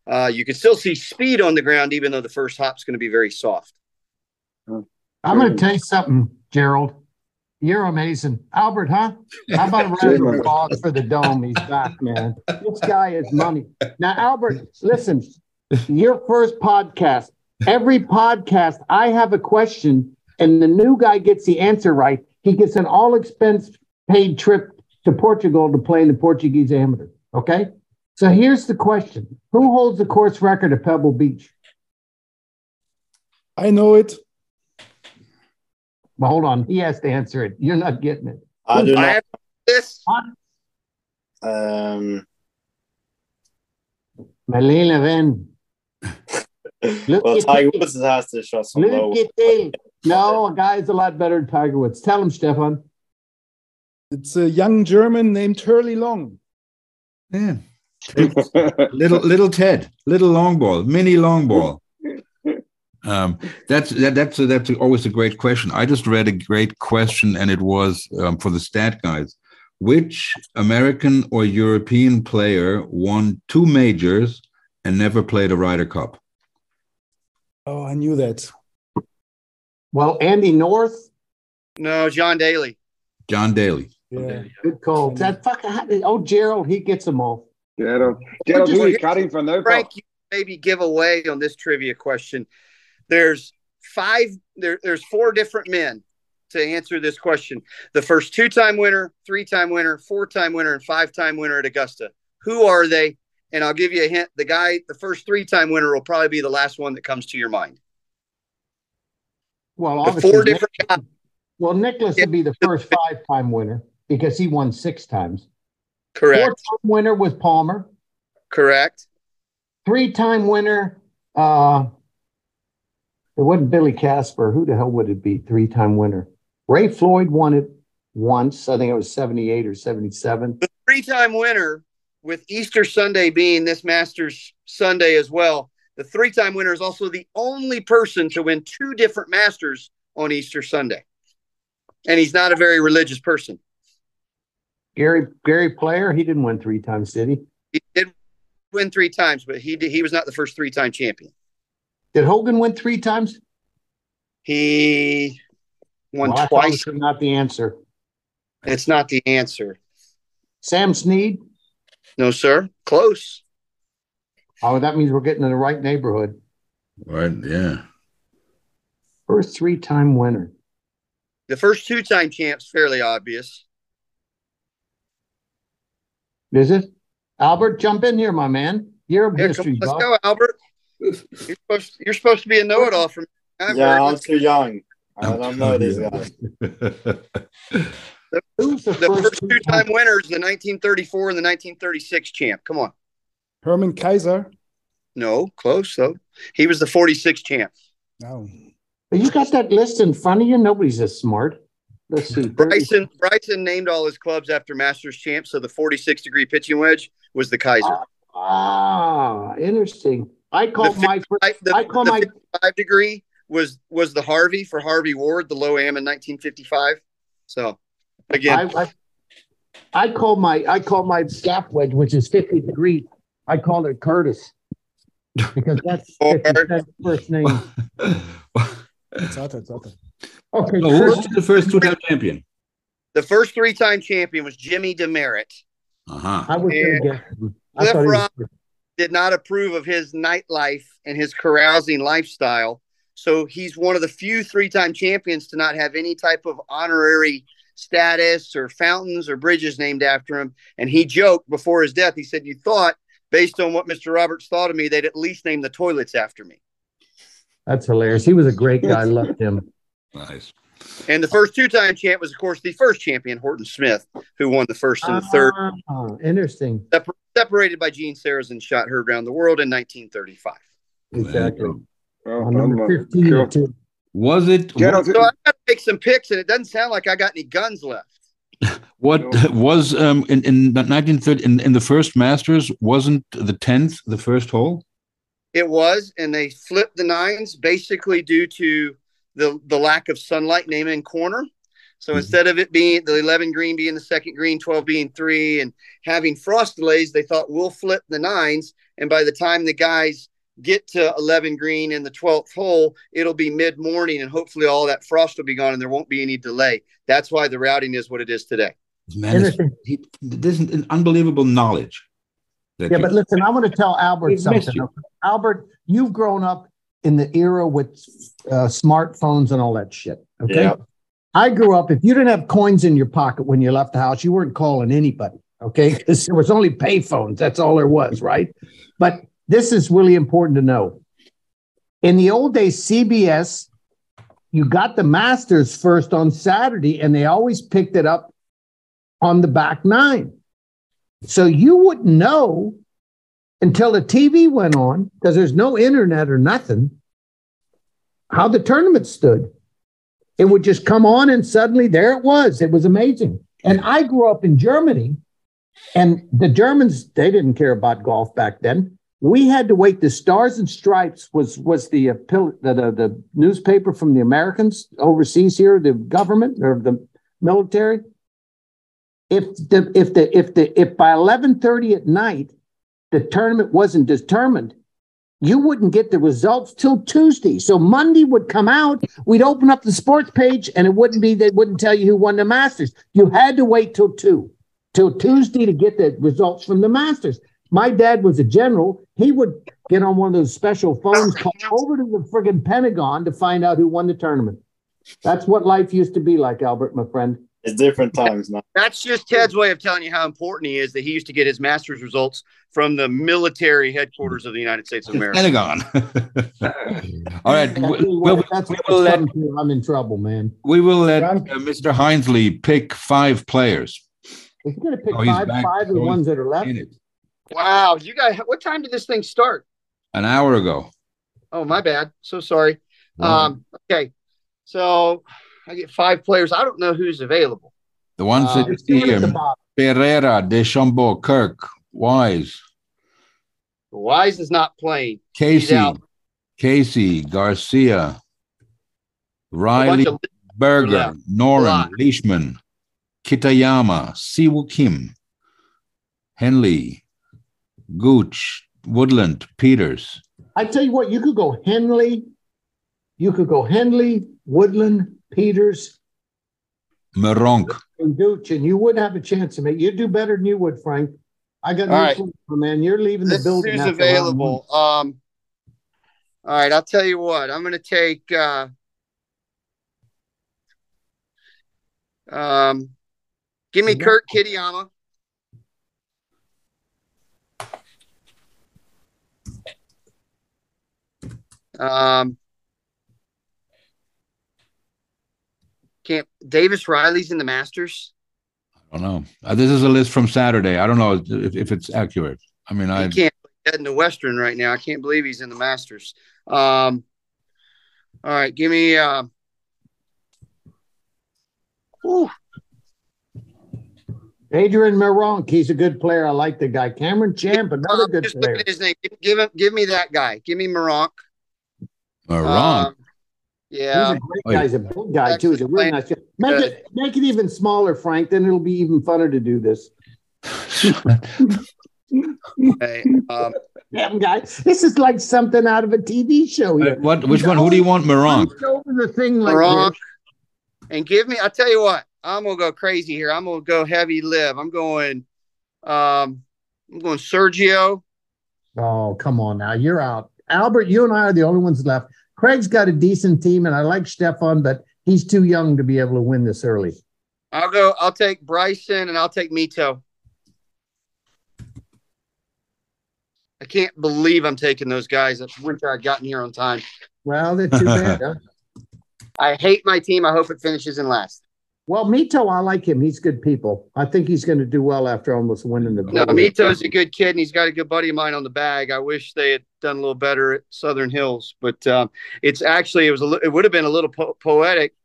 uh, you can still see speed on the ground, even though the first hop's going to be very soft. I'm going to tell you something, Gerald. You're amazing. Albert, huh? How about a round of applause for the dome? He's back, man. This guy is money. Now, Albert, listen, your first podcast, every podcast, I have a question, and the new guy gets the answer right. He gets an all expense paid trip to Portugal to play in the Portuguese Amateur. Okay. So here's the question Who holds the course record at Pebble Beach? I know it. Well, hold on. He has to answer it. You're not getting it. I do not. have this. Um, Malene Ven. Look well, at Tiger Woods has to shot some low. Look at. No, a guy's a lot better than Tiger Woods. Tell him, Stefan. It's a young German named Hurly Long. Yeah. little little Ted, little long ball, mini long ball. Um, that's that, that's a, that's always a great question. I just read a great question, and it was um, for the stat guys. Which American or European player won two majors and never played a Ryder Cup? Oh, I knew that. Well, Andy North, No, John Daly. John Daly. Yeah. good call. That fucking oh Gerald, he gets them all. Gerald, Gerald, who are you carrying for now? Frank, you maybe give away on this trivia question. There's five. There, there's four different men to answer this question. The first two-time winner, three-time winner, four-time winner, and five-time winner at Augusta. Who are they? And I'll give you a hint. The guy, the first three-time winner, will probably be the last one that comes to your mind. Well, The obviously, four different guys. well, Nicklaus would be the first five-time winner because he won six times. Correct. Four-time winner was Palmer. Correct. Three-time winner. Uh, it wasn't Billy Casper. Who the hell would it be? Three-time winner. Ray Floyd won it once. I think it was seventy-eight or seventy-seven. the three-time winner with Easter Sunday being this Masters Sunday as well. The three-time winner is also the only person to win two different Masters on Easter Sunday, and he's not a very religious person. Gary Gary Player, he didn't win three times, did he? He did win three times, but he did, he was not the first three-time champion. Did Hogan win three times? He won Well, twice. not the answer. It's not the answer. Sam Snead. No, sir. Close. Oh, that means we're getting in the right neighborhood. Right. Yeah. First three-time winner. The first two-time champ's fairly obvious. Is it? Albert, jump in here, my man. You're a Here, history come, let's buff. go, Albert. You're supposed, you're supposed to be a know-it-all from. I've Yeah. I'm too young. I don't know these guys. Who's the, the first, first two-time- two-time winners, the 1934 and the 1936 champ. Come on. Herman Keiser. No, close though. He was the 46 champ. No. You got that list in front of you? Nobody's as smart. Let's see. Bryson Bryson named all his clubs after Masters champs, so the 46 degree pitching wedge was the Keiser. Ah, interesting. I called The my I, the, I call the my five degree was was the Harvey for Harvey Ward, the low am in 1955. So again, I, I, I call my I call my staff wedge, which is 50 degrees. I call it Curtis because that's Or- first name. It's out, it's out. Okay, So who was the first two-time champion? the first three time champion was Jimmy Demaret. Uh-huh. I was And gonna guess. I Cliff thought was Rock did not approve of his nightlife and his carousing lifestyle. So he's one of the few three time champions to not have any type of honorary status or fountains or bridges named after him. And he joked before his death, he said, You thought, based on what Mr. Roberts thought of me, they'd at least name the toilets after me. That's hilarious. He was a great guy. I loved him. Nice. And the first two time champ was, of course, the first champion, Horton Smith, who won the first and the third, Ah, interesting. separ- separated by Gene Sarazen, shot heard around the world in 1935. Exactly. Well number 15 Cool. Or two. Was it Gerald, So I got to make some picks, and it doesn't sound like I got any guns left. what No. was um in, in 1930 in, in the first Masters wasn't the 10th the first hole? It was, and they flipped the nines basically due to the the lack of sunlight name in corner. So Mhm. instead of it being the 11 green being the second green, 12 being three, and having frost delays, they thought we'll flip the nines. And by the time the guys get to 11 green in the 12th hole, it'll be mid morning, and hopefully all that frost will be gone and there won't be any delay. That's why the routing is what it is today. Man, Interesting. he, this is an unbelievable knowledge. Yeah, you- but listen, I want to tell Albert We've something. you. Albert, you've grown up in the era with uh, smartphones and all that shit. Okay. Yeah. I grew up, if you didn't have coins in your pocket when you left the house, you weren't calling anybody. Okay. Because there was only pay phones. That's all there was. Right. But this is really important to know. In the old days, CBS, you got the Masters first on Saturday, and they always picked it up on the back nine. So you wouldn't know until the TV went on, because there's no internet or nothing, how the tournament stood. It would just come on, and suddenly there it was. It was amazing. And I grew up in Germany, and the Germans, they didn't care about golf back then. We had to wait. The Stars and Stripes was was the the, the the newspaper from the Americans overseas here, the government or the military. If the if the if the if by eleven thirty at night the tournament wasn't determined, you wouldn't get the results till Tuesday. So Monday would come out, we'd open up the sports page, and it wouldn't be they wouldn't tell you who won the Masters. You had to wait till two, till Tuesday to get the results from the Masters. My dad was a general. He would get on one of those special phones, call over to the friggin' Pentagon to find out who won the tournament. That's what life used to be like, Albert, my friend. It's different times now. That's just Ted's way of telling you how important he is that he used to get his master's results from the military headquarters of the United States of America. Pentagon. All right. That's we- we'll- that's we'll let. I'm in trouble, man. we will let uh, Mr. Hinesley pick five players If you're gonna pick Oh, he's five, five of the Oh, ones that are left. Wow, you guys, what time did this thing start? an hour ago. Oh, my bad. So sorry. Um, okay, so I get five players. I don't know who's available. the ones that uh, you see here. Pereira, Deschambault, Kirk, Wise, Wise is not playing. Casey. Casey, Garcia, Riley, Berger. Noren. Leishman, Kitayama, Siwoo Kim, Henley, Gooch, Woodland, Pieters. I tell you what, you could go Henley, you could go Henley, Woodland, Pieters, Meronk. and Gooch, and you wouldn't have a chance to make. You'd do better than you would, Frank. I got All news right. you, man. You're leaving the This building. who's after round available. Um, all right, I'll tell you what. I'm going to take. Uh, um, give me Kurt Kitayama. Um, can't Davis Riley's in the Masters. I don't know. Uh, this is a list from Saturday. I don't know if, if it's accurate. I mean, I can't head in the Western right now. I can't believe he's in the Masters. Um, all right, give me. Uh, whew, Adrian Meronk, he's a good player. I like the guy. Cameron Champ, another good player. his name. Give, give him, give me that guy. Give me Moronk. Meronk. Um, yeah, He's a great Oh, guy. yeah. He's a big guy too. He's a really nice guy. Make it make it even smaller, Frank. Then it'll be even funner to do this. okay, um, Damn guy, this is like something out of a TV show here. what? Which one? Who do you want, Meronk? Hunched over the thing like Meronk. and give me. I'll tell you what. I'm gonna go crazy here. I'm gonna go heavy LIV. I'm going. Um, I'm going Sergio. Oh, come on now. You're out. Albert, you and I are the only ones left. Craig's got a decent team, and I like Stefan, but he's too young to be able to win this early. I'll go. I'll take Bryson and I'll take Mito. I can't believe I'm taking those guys. I wish I had gotten here on time. Well, that's too bad. Huh? I hate my team. I hope it finishes in last. Well, Mito, I like him. He's good people. I think he's going to do well after almost winning the. No. Mito's a good kid, and he's got a good buddy of mine on the bag. I wish they had done a little better at Southern Hills, but um, it's actually it was a it would have been a little po- poetic.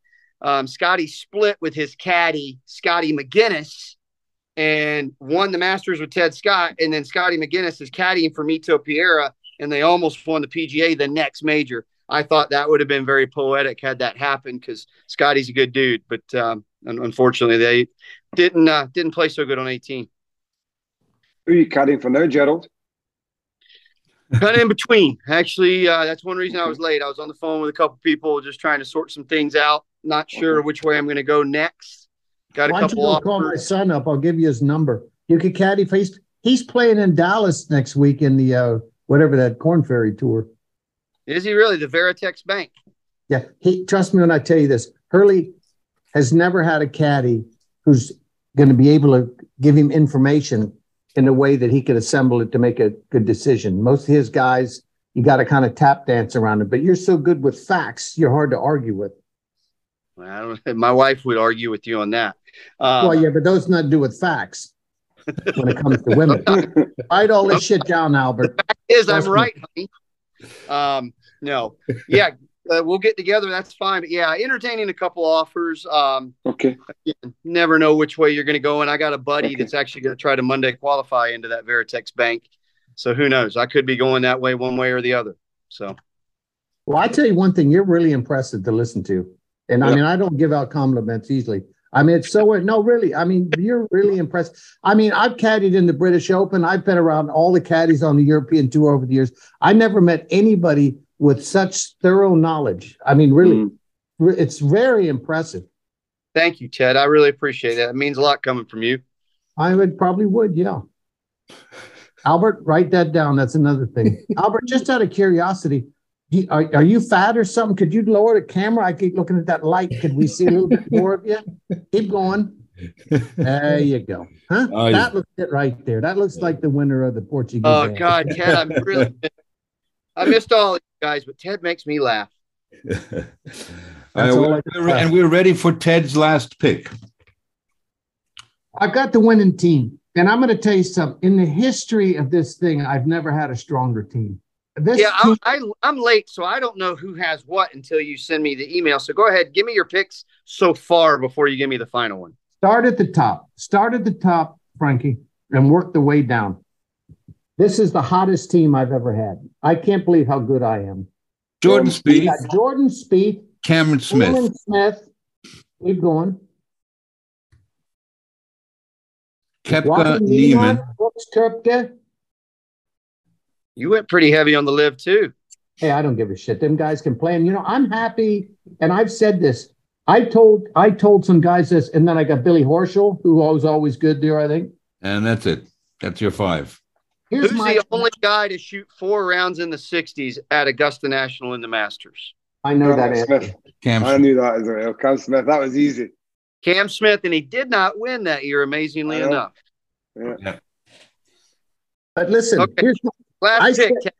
Um, Scotty split with his caddy Scotty McGinnis and won the Masters with Ted Scott, and then Scotty McGinnis is caddying for Mito Pereira, and they almost won the PGA the next major. I thought that would have been very poetic had that happened because Scotty's a good dude, but um, unfortunately they didn't uh, didn't play so good on 18. Who are you carrying for now, Gerald? kind of in between. Actually, uh, that's one reason I was late. I was on the phone with a couple people just trying to sort some things out. Not sure which way I'm going to go next. Got a Why don't couple go call my son up? I'll give you his number. You could caddy face. He's playing in Dallas next week in the uh, whatever that Corn Ferry tour. Is he really the Veritex Bank? Yeah, he trust me when I tell you this. Hurly has never had a caddy who's going to be able to give him information in a way that he can assemble it to make a good decision. Most of his guys you got to kind of tap dance around it. But you're so good with facts, you're hard to argue with. I don't, my wife would argue with you on that. Um, well, yeah, but those not do with facts when it comes to women. Write all this shit down, Albert. Is I'm right, honey. Um, no, yeah, uh, we'll get together. That's fine. But yeah, entertaining a couple offers. Um, okay. Again, never know which way you're going to go. And I got a buddy okay. that's actually going to try to Monday qualify into that Veritex bank. So who knows? I could be going that way one way or the other. So. Well, I tell you one thing, you're really impressive to listen to. And I mean, I don't give out compliments easily. I mean, it's so no, really. I mean, you're really impressed. I mean, I've caddied in the British Open. I've been around all the caddies on the European tour over the years. I never met anybody with such thorough knowledge. I mean, really, mm. it's very impressive. Thank you, Ted. I really appreciate that. It means a lot coming from you. I would probably would, yeah. Albert, write that down. That's another thing. Albert, just out of curiosity, are, are you fat or something? Could you lower the camera? I keep looking at that light. Could we see a little bit more of you? Keep going. There you go. Huh? Oh, that looks it right there. That looks like the winner of the Portuguese. Oh God, Ted, I'm really I missed all you guys, but Ted makes me laugh. uh, we're, and we're ready for Ted's last pick. I've got the winning team. And I'm going to tell you something. In the history of this thing, I've never had a stronger team. This yeah, team- I, am late, so I don't know who has what until you send me the email. So go ahead, give me your picks so far before you give me the final one. Start at the top. Start at the top, Frankie, and work the way down. This is the hottest team I've ever had. I can't believe how good I am. Jordan Spieth, Jordan Spieth, Cameron Smith, Cameron Smith. Keep going. Koepka Niemann. Brooks Koepka. You went pretty heavy on the LIV too. Hey, I don't give a shit. Them guys can play. And you know, I'm happy, and I've said this. I told I told some guys this, and then I got Billy Horschel, who was always good there, I think. And that's it. That's your five. Here's Who's the only guy to shoot four rounds in the 60s at Augusta National in the Masters? I know Cam that. Smith. Cam I knew that as well. Cam Smith. That was easy. Cam Smith, and he did not win that year, amazingly enough. Yeah. But listen, okay. here's my, last I pick. Said,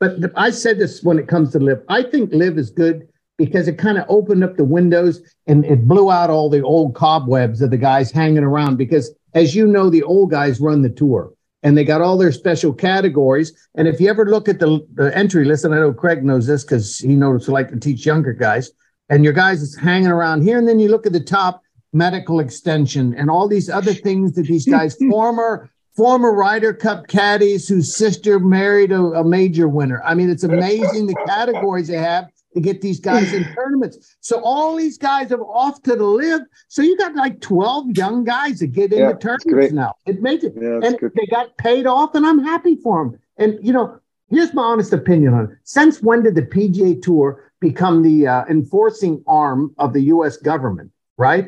but the, I said this when it comes to LIV. I think LIV is good because it kind of opened up the windows and it blew out all the old cobwebs of the guys hanging around. Because as you know, the old guys run the tour and they got all their special categories. And if you ever look at the, the entry list, and I know Craig knows this because he knows to like to teach younger guys, and your guys is hanging around here, and then you look at the top medical extension and all these other things that these guys former former Ryder Cup caddies whose sister married a, a major winner. I mean, it's amazing the categories they have to get these guys in tournaments. So all these guys are off to the LIV. So you got like 12 young guys that get into tournaments now. It made it. Yeah, and good. they got paid off, and I'm happy for them. And you know, here's my honest opinion on it. Since when did the PGA Tour become the uh, enforcing arm of the US government, right?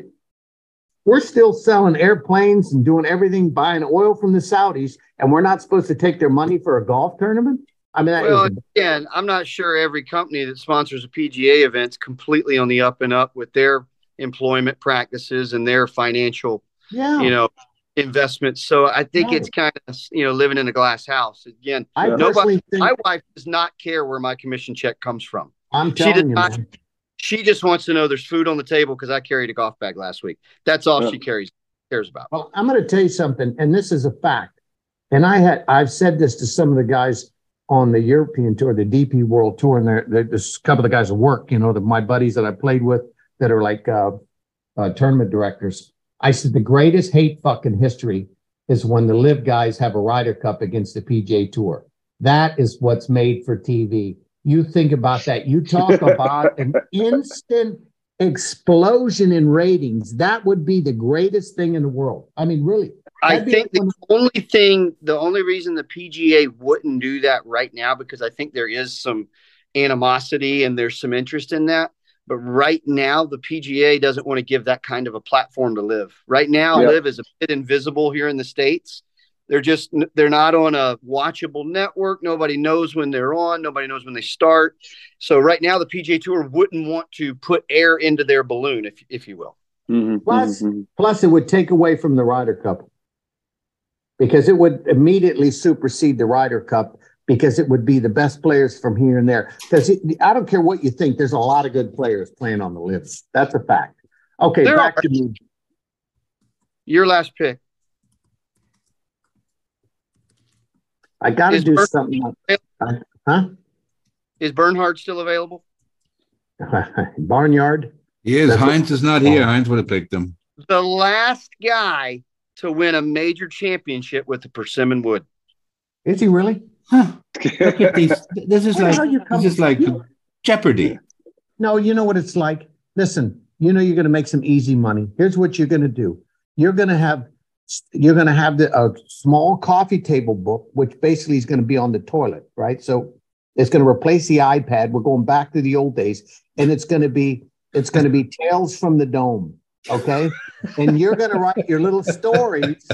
We're still selling airplanes and doing everything, buying oil from the Saudis, and we're not supposed to take their money for a golf tournament? I mean, well, again, I'm not sure every company that sponsors a PGA event's completely on the up and up with their employment practices and their financial, yeah. you know, investments. So I think it's kind of you know living in a glass house. Again, I nobody. Think, my wife does not care where my commission check comes from. I'm telling she does you, not. She just wants to know there's food on the table because I carried a golf bag last week. That's all yeah. she carries cares about. Well, I'm going to tell you something, and this is a fact. And I had I've said this to some of the guys on the European tour, the DP World Tour, and there, there's a couple of the guys at work, you know, the, my buddies that I played with that are like uh, uh, tournament directors. I said the greatest hate fucking history is when the LIV guys have a Ryder Cup against the PGA Tour. That is what's made for TV. You think about that. You talk about an instant explosion in ratings. That would be the greatest thing in the world. I mean, really. I think the only thing, the only reason the PGA wouldn't do that right now, because I think there is some animosity and there's some interest in that. But right now, the PGA doesn't want to give that kind of a platform to LIV. Right now, yeah. LIV is a bit invisible here in the States. They're just, they're not on a watchable network. Nobody knows when they're on. Nobody knows when they start. So right now, the PGA Tour wouldn't want to put air into their balloon, if, if you will. Mm-hmm. Plus, mm-hmm. plus, it would take away from the Ryder Cup because it would immediately supersede the Ryder Cup because it would be the best players from here and there. Because I don't care what you think, there's a lot of good players playing on the LIVs. That's a fact. Okay, There back are. to you. Your last pick. I got to do Bert- something. Uh, huh? Is Bernhard still available? Barnyard. He is. That's Heinz is not here. Heinz would have picked him. The last guy to win a major championship with the Persimmon Wood. Is he really? Huh. Look at these. This is like hell you come- this is like You- Jeopardy. No, you know what it's like. Listen, you know you're going to make some easy money. Here's what you're going to do. You're going to have you're going to have the, a small coffee table book, which basically is going to be on the toilet, right? So it's going to replace the iPad. We're going back to the old days, and it's going to be it's going to be Tales from the Dome. Okay, and you're going to write your little stories,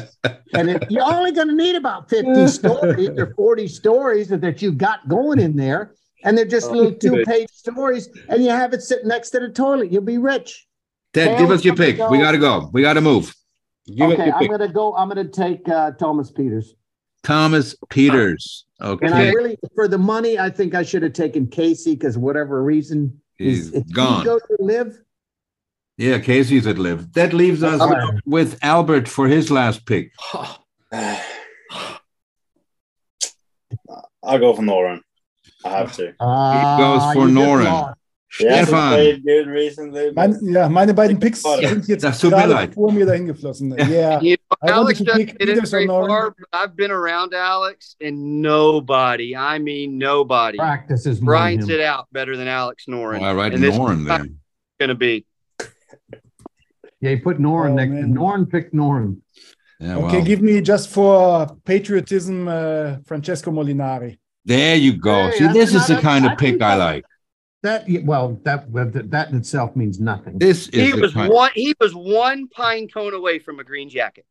and if you're only going to need about fifty stories or forty stories that, that you got going in there, and they're just little two-page stories, and you have it sitting next to the toilet. You'll be rich. Ted, give us your pick. We got to go. We got to move. Give okay, I'm gonna go. I'm gonna take uh, Thomas Pieters. Thomas Pieters. Okay. And I really, for the money, I think I should have taken Casey because whatever reason, he's if he gone. Go to LIV. Yeah, Casey's at LIV. That leaves us Albert. with Albert for his last pick. I'll go for Noren. I have to. Uh, goes for you just Yeah, Stefan. played good recently. but- Mein, ja, meine beiden Picks Ja, sind jetzt das tut gerade leid. vor mir dahin geflossen. Yeah. You know, I wanted Alex to doesn't pick get it Pieters or very Noren. far, but I've been around Alex, and nobody, I mean nobody, Practices more than grinds it out better than Alex Noren. All right, and this Noren is then. going to be. Yeah, he put Noren Oh, next. man. Noren picked Noren. Yeah, Okay, well, give me just for patriotism, uh, Francesco Molinari. there you go. Hey, See, this is the kind I of pick think I like. That well, that that that in itself means nothing. This is He was kind. one. He was one pine cone away from a green jacket.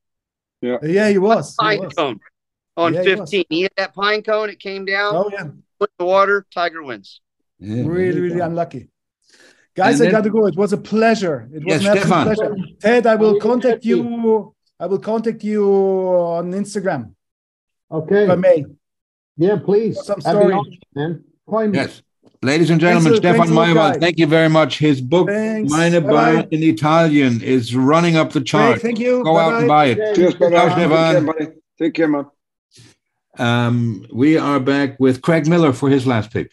Uh, yeah, he was. He Pine was. cone on Yeah, 15. He hit that pine cone. It came down. Oh, yeah. Put the water. Tiger wins. Yeah, Really, really unlucky. Guys, And I got to go. It was a pleasure. It was Yes, an absolute Stefan. pleasure. Ted, I will contact you. I will contact you on Instagram Okay. if I may. Yeah, please. Some That'd story. awesome, man. Coin. Yes. Ladies and gentlemen, Thanks Stefan thanks a lot, Maiwald, thank you very much. His book, Thanks. Meine Bye-bye. In Italian, is running up the Great, chart. thank you. Go out and Bye-bye. buy it. Cheers, brother. Ciao, Take care, Stefan. Take care, man. Um, we are back with Craig Miller for his last pick.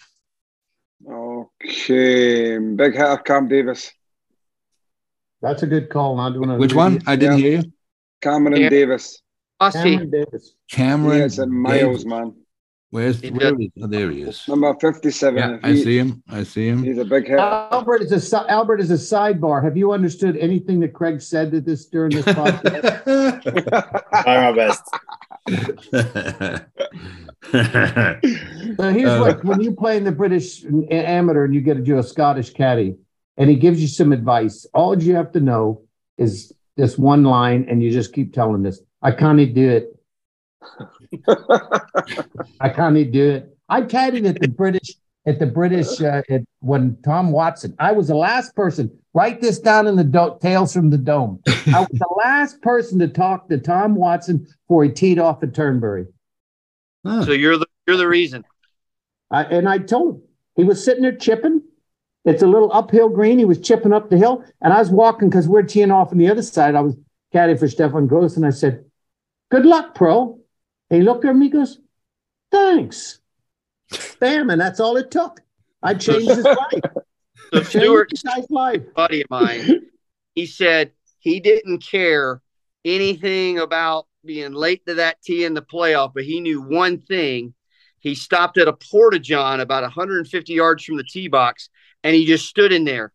Okay, big hitter, Cam Davis. That's a good call. Not doing a Which one? I didn't Yeah. hear you. Cameron Yeah. Davis. Aussie. Cameron Davis. Cameron. Yeah, it's in miles, Davis. man. Where's He where did. is, oh, there he is. Number 57. Yeah, If I he- see him. I see him. He's a big hitter. Albert is a Albert is a sidebar. Have you understood anything that Craig said to this during this podcast? Try my best. So here's Uh, what when you play in the British amateur and you get to do a Scottish caddy and he gives you some advice, all you have to know is this one line and you just keep telling this. I can't do it. I can't do it. I caddied at the British at the British uh, at when Tom Watson. I was the last person. Write this down in the do- tales from the dome. I was the last person to talk to Tom Watson before he teed off at Turnberry. Huh. So you're the you're the reason. I, and I told him he was sitting there chipping. It's a little uphill green. He was chipping up the hill, and I was walking because we're teeing off on the other side. I was caddy for Stefan Gross, and I said, "Good luck, pro." He looked at me, he goes, "Thanks." Bam, and that's all it took. I changed his life. So Stewart, life. buddy of mine, he said he didn't care anything about being late to that tee in the playoff, but he knew one thing. He stopped at a porta john about 150 yards from the tee box, and he just stood in there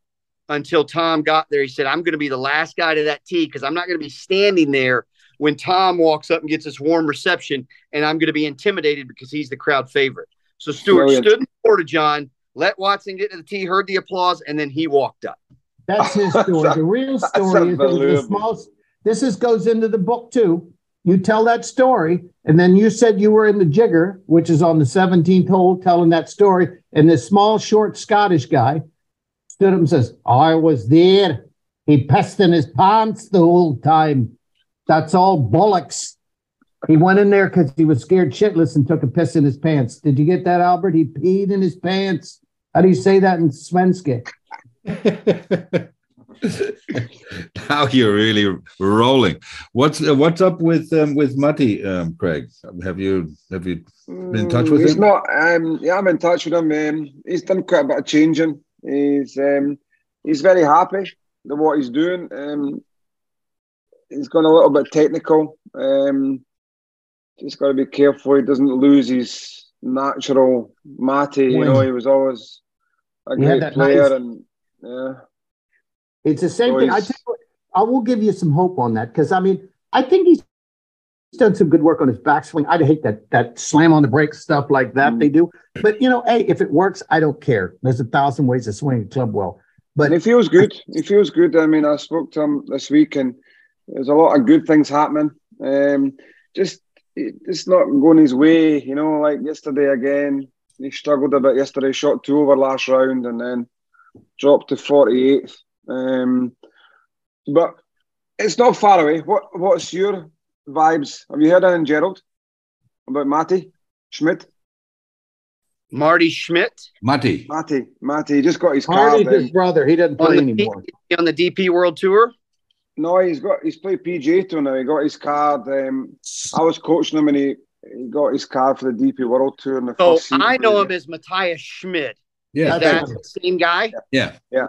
until Tom got there. He said, "I'm going to be the last guy to that tee because I'm not going to be standing there when Tom walks up and gets this warm reception, and I'm going to be intimidated because he's the crowd favorite." So Stewart Brilliant. stood in the porta john, let Watson get to the tee, heard the applause, and then he walked up. That's his story. The real story is the small. This is goes into the book too. You tell that story, and then you said you were in the jigger, which is on the 17th hole, telling that story. And this small, short Scottish guy stood up and says, "I was there. He pissed in his pants the whole time. That's all bollocks." He went in there because he was scared shitless and took a piss in his pants. Did you get that, Albert? He peed in his pants. How do you say that in Svenska? now you're really rolling. What's uh, what's up with um, with Matti, um, Craig? Have you have you been in touch with Mm, he's him? not. Um, yeah, I'm in touch with him. Um, he's done quite a bit of changing. He's um, he's very happy with what he's doing. Um, he's gone a little bit technical. Um, just got to be careful he doesn't lose his natural Matty. You know, he was always a He great that player, nice- and yeah, It's the same thing. I, you I will give you some hope on that because I mean, I think he's he's done some good work on his backswing. I'd hate that that slam on the brakes stuff like that Mm. they do. But you know, hey, if it works, I don't care. There's a thousand ways to swing a club well. But and he feels good. It feels good. I mean, I spoke to him this week, and there's a lot of good things happening. Um, just it's not going his way, you know. Like yesterday again, he struggled a bit yesterday. Shot two over last round, and then dropped to 48th. Um, but it's not far away. What What's your vibes? Have you heard anything, Gerald, about Matty Schmid? Marty Schmid Matti. Matty, Matty, he just got his card. Marty's then. his brother. He doesn't on play the, anymore. D- on the DP World Tour. No, he's got he's played PGA tour now. He got his card. Um, I was coaching him, and he, he got his card for the DP World Tour in the So first. I know him as Matthias Schmid. Yeah, Is that the same guy? yeah. Yeah,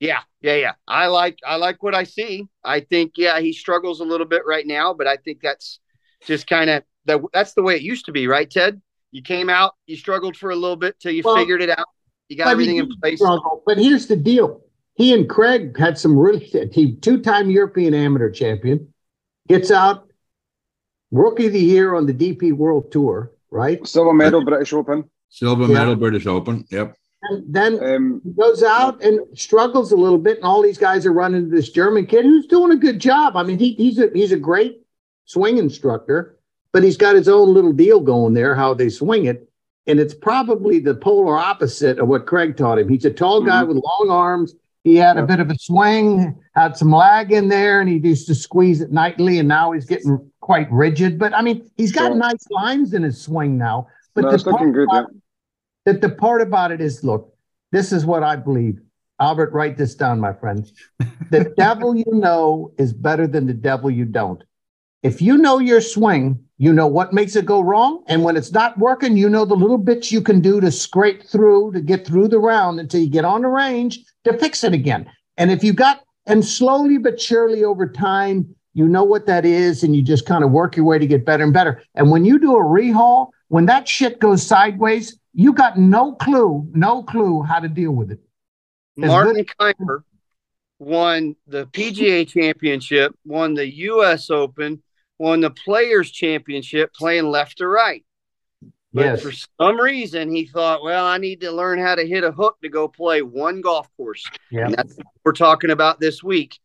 yeah, yeah. Yeah. I like I like what I see. I think yeah, he struggles a little bit right now, but I think that's just kind of that. That's the way it used to be, right, Ted? You came out, you struggled for a little bit till you Well, figured it out. You got I mean, everything in place. struggled, But here's the deal. He and Craig had some really he two-time European amateur champion, gets out rookie of the year on the DP World Tour, right? silver medal British Open. Silver Yeah. medal British Open. Yep. And then Um, he goes out and struggles a little bit, and all these guys are running to this German kid who's doing a good job. I mean, he, he's a he's a great swing instructor, but he's got his own little deal going there, how they swing it. And it's probably the polar opposite of what Craig taught him. He's a tall guy with long arms. He had a bit of a swing, had some lag in there, and he used to squeeze it nightly, and now he's getting quite rigid. But I mean, he's got Sure. nice lines in his swing now. But no, the it's looking good. Yeah. That the part about it is look, this is what I believe. Albert, write this down, my friend. The devil you know is better than the devil you don't. If you know your swing, you know what makes it go wrong. And when it's not working, you know the little bits you can do to scrape through to get through the round until you get on the range to fix it again. And if you got, and slowly but surely over time, you know what that is, and you just kind of work your way to get better and better. And when you do a rehaul, when that shit goes sideways, you got no clue, no clue how to deal with it. As Martin Kaymer won the PGA Championship, won the U.S. Open, won the Players Championship playing left to right. But Yes. for some reason, he thought, well, I need to learn how to hit a hook to go play one golf course. Yeah. And that's what we're talking about this week.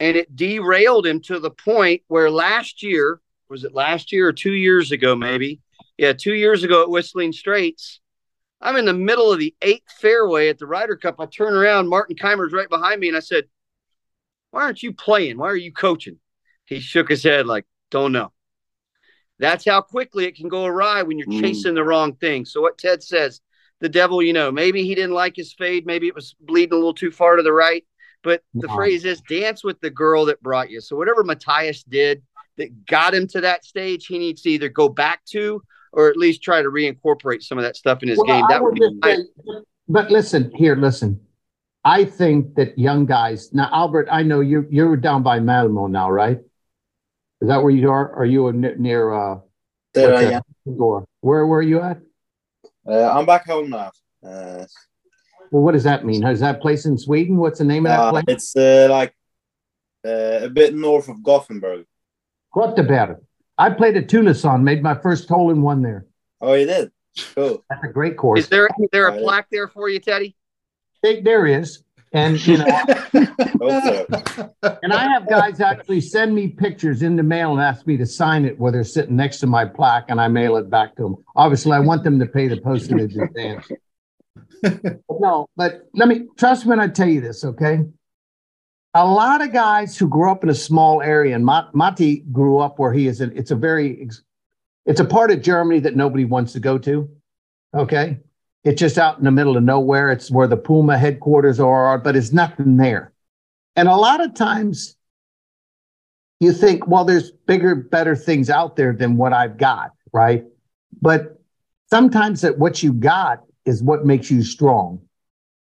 And it derailed him to the point where last year, was it last year or two years ago, maybe? Yeah, two years ago at Whistling Straits, I'm in the middle of the eighth fairway at the Ryder Cup. I turn around, Martin Kaymer's right behind me, and I said, Why aren't you playing? Why are you coaching? He shook his head like, Don't know. That's how quickly it can go awry when you're Mm. chasing the wrong thing. So, what Ted says, the devil, you know, maybe he didn't like his fade, maybe it was bleeding a little too far to the right. But the Wow. phrase is dance with the girl that brought you. So, whatever Matthias did that got him to that stage, he needs to either go back to or at least try to reincorporate some of that stuff in his Well, game. I That would would be just say- but listen here, listen. I think that young guys now, Albert. I know you're you're down by Malmo now, right? Is that where you are? Are you ne- near uh, There I am. Gore? Where where are you at? Uh, I'm back home now. Uh, Well, what does that mean? Is that place in Sweden? What's the name of that uh, place? it's uh, like uh, a bit north of Gothenburg. Göteborg. I played at Tucson, made my first hole in one there. Oh, you did? Cool. That's a great course. Is there is there a plaque there for you, Teddy? There- there is, and you know, and I have guys actually send me pictures in the mail and ask me to sign it where they're sitting next to my plaque, and I mail it back to them. Obviously, I want them to pay the postage in advance. But no, but let me trust me when I tell you this, okay? A lot of guys who grew up in a small area, and Matti grew up where he is. It's a very, it's a part of Germany that nobody wants to go to. Okay, it's just out in the middle of nowhere. It's where the Puma headquarters are, but it's nothing there. And a lot of times, you think, well, there's bigger, better things out there than what I've got, right? But sometimes that what you got is what makes you strong,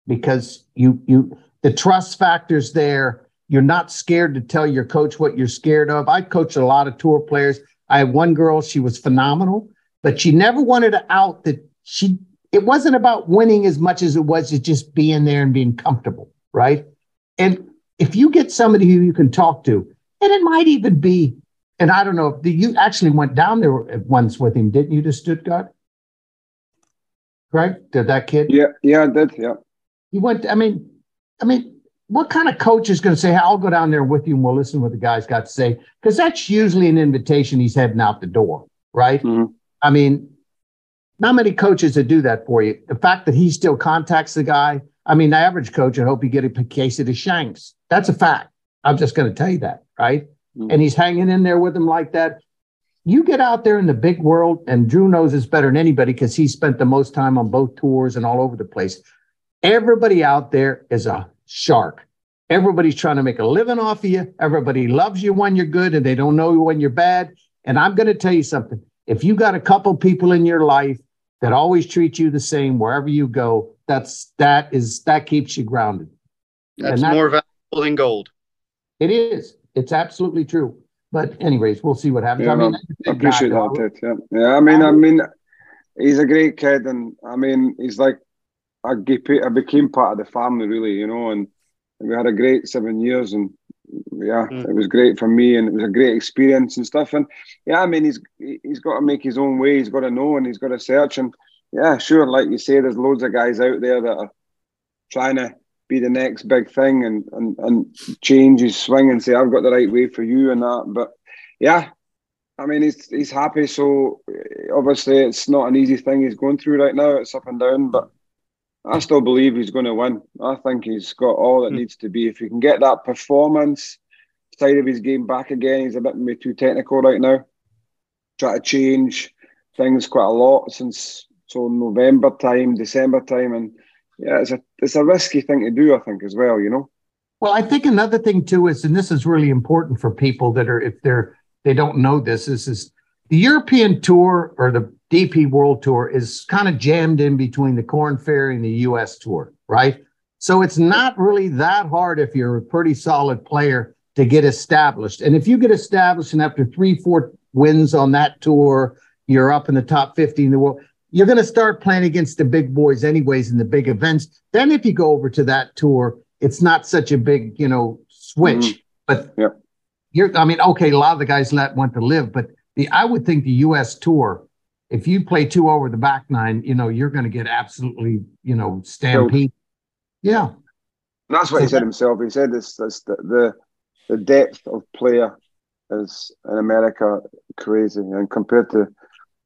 because you you the trust factors there. You're not scared to tell your coach what you're scared of. I coached a lot of tour players. I had one girl, she was phenomenal, but she never wanted to out that she, it wasn't about winning as much as it was to just being there and being comfortable, right? And if you get somebody who you can talk to, and it might even be, and I don't know, you actually went down there once with him, didn't you, to Stuttgart? Right? Did that kid? Yeah, yeah, I did. Yeah. He went, I mean, I mean, what kind of coach is going to say, hey, I'll go down there with you and we'll listen to what the guy's got to say? Because that's usually an invitation he's heading out the door, right? Mhm. I mean, not many coaches that do that for you. The fact that he still contacts the guy, I mean, the average coach, I hope you get a case of the shanks. That's a fact. I'm just going to tell you that, right? Mhm. And he's hanging in there with him like that. You get out there in the big world, and Drew knows this better than anybody because he spent the most time on both tours and all over the place. Everybody out there is a shark. Everybody's trying to make a living off of you. Everybody loves you when you're good and they don't know you when you're bad. And I'm going to tell you something. If you got a couple people in your life that always treat you the same wherever you go, that's that is that keeps you grounded. That's And that- more valuable than gold. It is. It's absolutely true. But anyways, we'll see what happens. Yeah, I mean, no, that's a I big appreciate that, Ted. Yeah, yeah. I mean, I mean, he's a great kid, and I mean, he's like I I became part of the family, really, you know, and we had a great seven years, and yeah, Mm. it was great for me, and it was a great experience and stuff. And yeah, I mean, he's he's got to make his own way. He's got to know, and he's got to search. And yeah, sure, like you say, there's loads of guys out there that are trying to be the next big thing and and and change his swing and say I've got the right way for you and that. But yeah, I mean he's he's happy. So obviously it's not an easy thing he's going through right now. It's up and down, but I still believe he's going to win. I think he's got all that hmm. needs to be. If he can get that performance side of his game back again, he's a bit maybe too technical right now. Try to change things quite a lot since so November time, December time, and yeah, it's a it's a risky thing to do. I think as well. You know. Well, I think another thing too is, and this is really important for people that are, if they're, they don't know this, is, is the European tour or the DP World Tour is kind of jammed in between the Corn Ferry and the US Tour, right? So it's not really that hard if you're a pretty solid player to get established. And if you get established and after three, four wins on that tour, you're up in the top 50 in the world, you're going to start playing against the big boys anyways in the big events. Then if you go over to that tour, it's not such a big, you know, switch. Mhm. But Yeah. you're, I mean, okay, a lot of the guys let went to LIV, but the I would think the U.S. tour, if you play two over the back nine, you know, you're going to get absolutely, you know, stampede. Yeah, That's what he said himself. He said this, this the, the the depth of player is in America crazy, and compared to,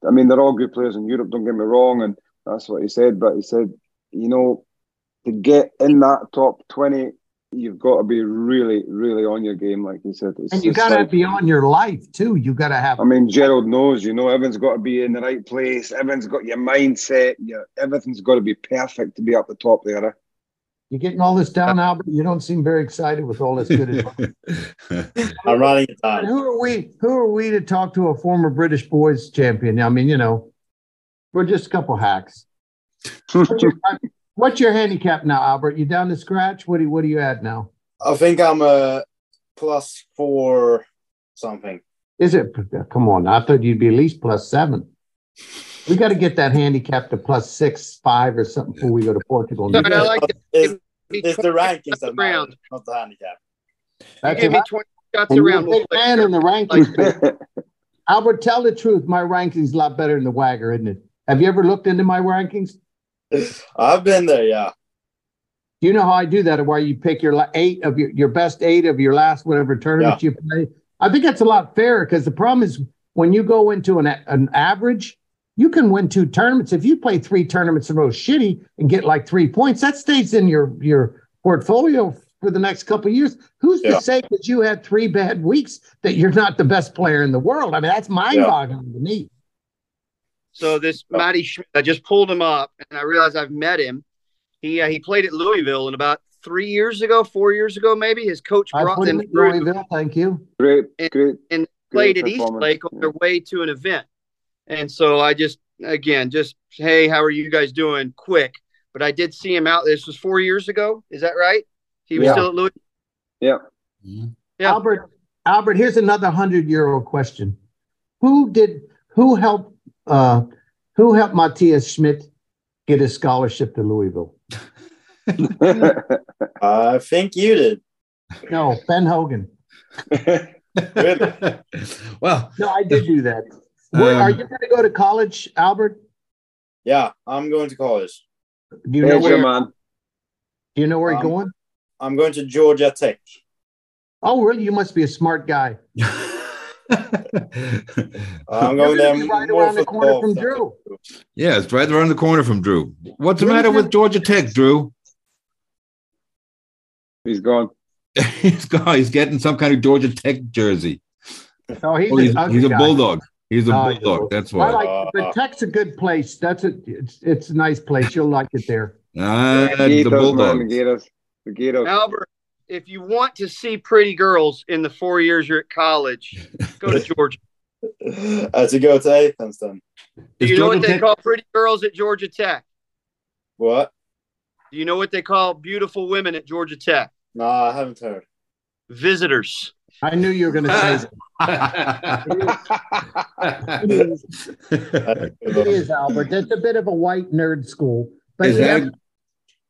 I mean, they're all good players in Europe. Don't get me wrong, and that's what he said. But he said, you know, to get in that top twenty, you've got to be really, really on your game, like you said. It's and you just got to like- be on your life too. You got to have. I mean, Gerald knows, you know, everyone's got to be in the right place. Everyone's got your mindset. Your everything's got to be perfect to be up the top there. eh? You're getting all this down, Albert. You don't seem very excited with all this good advice. I'm running it And down. who are we? Who are we to talk to a former British boys champion? I mean, you know, we're just a couple hacks. What's your, handicap now, Albert? You down to scratch? What do what are you at now? I think I'm a plus four something. Is it? Come on, I thought you'd be at least plus seven. We got to get that handicap to plus six, five, or something before we go to Portugal. Sorry, I like to It's, it's the 20 rankings that matter, around. not the handicap. You That's give me 20 shots around. big play man in the rankings. Albert, tell the truth. My ranking's a lot better than the WAGR, isn't it? Have you ever looked into my rankings? I've been there, yeah. You know how I do that, where you pick your eight of your, your best eight of your last whatever tournament you play? I think that's a lot fairer because the problem is when you go into an, an average, you can win two tournaments. If you play three tournaments in a row shitty and get like three points, that stays in your your portfolio for the next couple of years. Who's Yeah. to say that you had three bad weeks that you're not the best player in the world? I mean, that's mind-boggling to me. So this Matty Schmid, I just pulled him up, and I realized I've met him. He uh, he played at Louisville, and about three years ago, four years ago, maybe his coach brought him them through, Louisville. Thank you. Great, And- great. and great played at East. Lake on Yeah. their way to an event. And so I just again just hey, how are you guys doing? Quick, but I did see him out. This was four years ago. Is that right? He was Yeah. still at Louis. Yeah. Yeah. Albert, Albert, here's another hundred year old question. Who did who helped uh who helped Matthias Schmid get his scholarship to Louisville? I think you did. No, Ben Hogan. well, No, I did do that. Where, Um, are you going to go to college, Albert? Yeah, I'm going to college. Do you know where? man. Do you know where you're Um, going? I'm going to Georgia Tech. Oh, really? You must be a smart guy. I'm going gonna there right around the corner from than- Drew. yeah, it's right around the corner from Drew. What's the matter with? Georgia Tech, Drew? He's gone. he's got, he's getting some kind of Georgia Tech jersey. Oh, he's, Oh, he's, ugly he's a guy. bulldog. He's a he's a bulldog. bull- That's I why. like, but Tech's a good place. That's a it's it's a nice place. You'll like it there. Ah, the Gators, man, the bulldog. Gators. The Gators. Albert, if you want to see pretty girls in the four years you're at college, go to Georgia. Uh, to go to Athens then. Do you know what they call pretty girls at Georgia Tech? What? Do you know what they call beautiful women at Georgia Tech? No, I haven't heard. Visitors. I knew you were going to say that. It is, it is, Albert. That's a bit of a white nerd school. But Is yeah, that-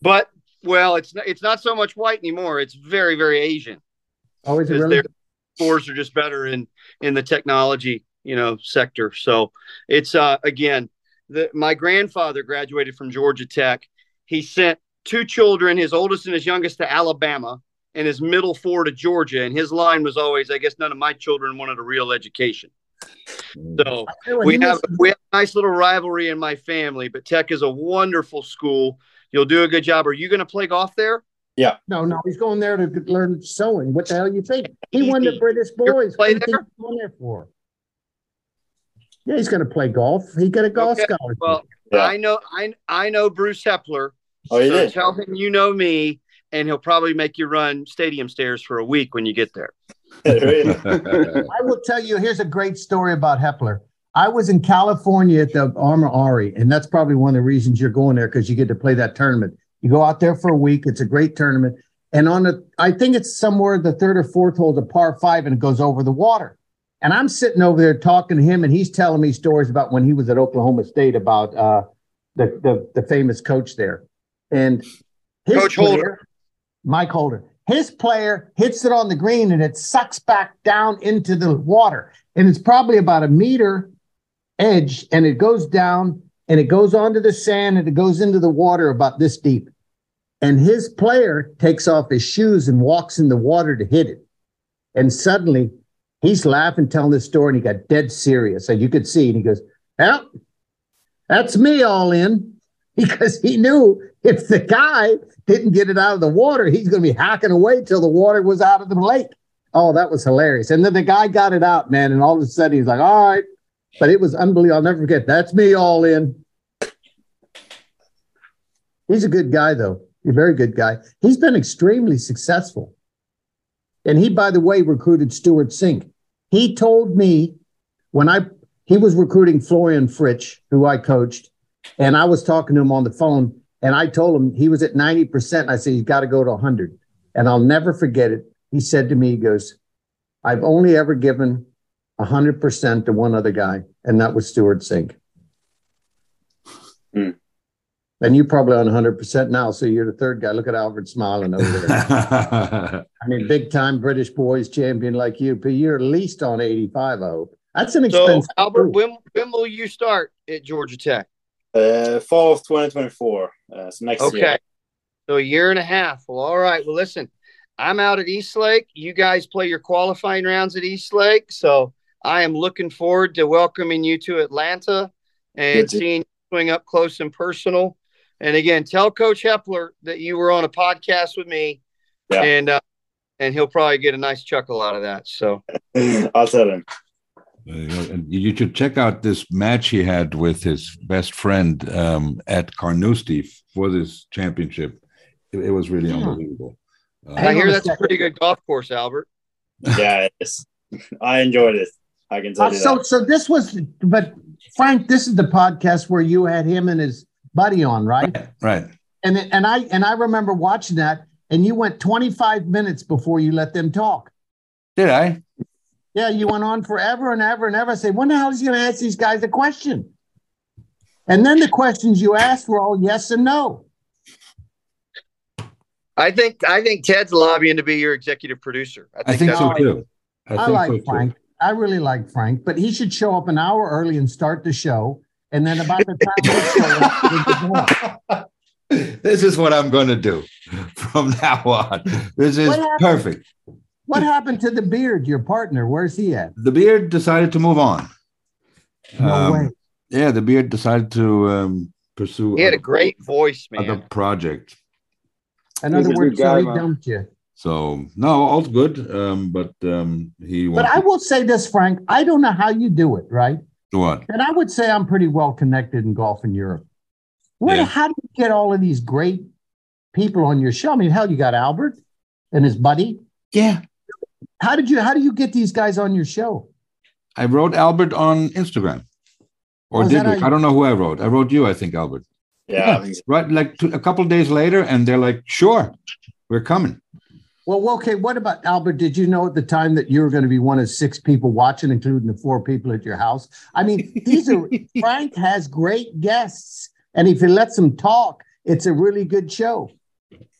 But well, it's not, it's not so much white anymore. It's very very Asian. oh, is it because really? their scores are just better in in the technology you know sector. So it's uh again, the, my grandfather graduated from Georgia Tech. He sent two children, his oldest and his youngest, to Alabama, and his middle four to Georgia. And his line was always, "I guess none of my children wanted a real education." So we have was- we have a nice little rivalry in my family, but Tech is a wonderful school. You'll do a good job. Are you going to play golf there? Yeah. No, no, he's going there to learn sewing. What the hell you think? He won the British boys. play What do you think there? he's going there for? Yeah, he's going to play golf. He got a golf Okay, scholarship. Well, Yeah. I know I I know Bruce Heppler. Oh, you so did? tell him you know me, and he'll probably make you run stadium stairs for a week when you get there. I will tell you, here's a great story about Hepler. I was in California at the Amer Ari, and that's probably one of the reasons you're going there because you get to play that tournament. You go out there for a week, it's a great tournament. And on the, I think it's somewhere the third or fourth hole, a par five, and it goes over the water. And I'm sitting over there talking to him, and he's telling me stories about when he was at Oklahoma State about uh, the, the the famous coach there. And his Coach Holder. Mike Holder, his player hits it on the green and it sucks back down into the water. And it's probably about a meter edge and it goes down and it goes onto the sand and it goes into the water about this deep. And his player takes off his shoes and walks in the water to hit it. And suddenly he's laughing, telling this story, and he got dead serious. And you could see, and he goes, Well, that's me all in. Because he knew if the guy didn't get it out of the water, he's going to be hacking away till the water was out of the lake. Oh, that was hilarious. And then the guy got it out, man. And all of a sudden he's like, all right. But it was unbelievable. I'll never forget. That's me all in. He's a good guy, though. He's a very good guy. He's been extremely successful. And he, by the way, recruited Stewart Cink. He told me when I he was recruiting Florian Fritsch, who I coached, and I was talking to him on the phone, and I told him he was at 90%. I said, he's got to go to 100. And I'll never forget it. He said to me, he goes, I've only ever given 100% to one other guy, and that was Stewart Cink. Hmm. And you're probably on 100% now, so you're the third guy. Look at Albert smiling over there. I mean, big time British boys champion like you, but you're at least on 85, I hope. That's an So. Albert, when when will you start at Georgia Tech? Uh, fall of 2024. Uh, so next Okay. year. So a year and a half. Well, all right. Well, listen, I'm out at East Lake. You guys play your qualifying rounds at East Lake. So I am looking forward to welcoming you to Atlanta and Good to- seeing you swing up close and personal. And again, tell Coach Heppler that you were on a podcast with me Yeah. and uh, and he'll probably get a nice chuckle out of that. So I'll tell him. Uh, and you should check out this match he had with his best friend um, at Carnoustie for this championship. It, it was really Yeah. unbelievable. Uh, I hear that's a pretty good golf course, Albert. Yeah, it is. I enjoyed it. I can tell Uh, you so, that. so this was, but Frank, this is the podcast where you had him and his buddy on, right? right. And and I and I remember watching that, and you went 25 minutes before you let them talk. Did I? Yeah, you went on forever and ever and ever. I say, when the hell is he going to ask these guys a question? And then the questions you asked were all yes and no. I think I think Ted's lobbying to be your executive producer. I think that's so too. I, I, think like so too. Frank. I really like Frank, but he should show up an hour early and start the show. And then about the time we show up, we get going. This is what I'm going to do from now on. This is What perfect. What happened to the beard, your partner? Where's he at? The beard decided to move on. No Um, way. Yeah, the beard decided to um, pursue He had a other- great voice, other man. project. In other words, so he dumped you. So no, all's good. Um, but um, he But I won't will say this, Frank. I don't know how you do it, right? what? And I would say I'm pretty well connected in golf in Europe. Where, Yeah. how do you get all of these great people on your show? I mean, hell, you got Albert and his buddy. Yeah, How did you? How do you get these guys on your show? I wrote Albert on Instagram, or Oh, did that how we? I don't know who I wrote. I wrote you, I think, Albert. Yeah, I think so. Right, like two, a couple days later, and they're like, "Sure, we're coming." Well, okay. What about Albert? Did you know at the time that you were going to be one of six people watching, including the four people at your house? I mean, these are Frank has great guests, and if he lets them talk, it's a really good show.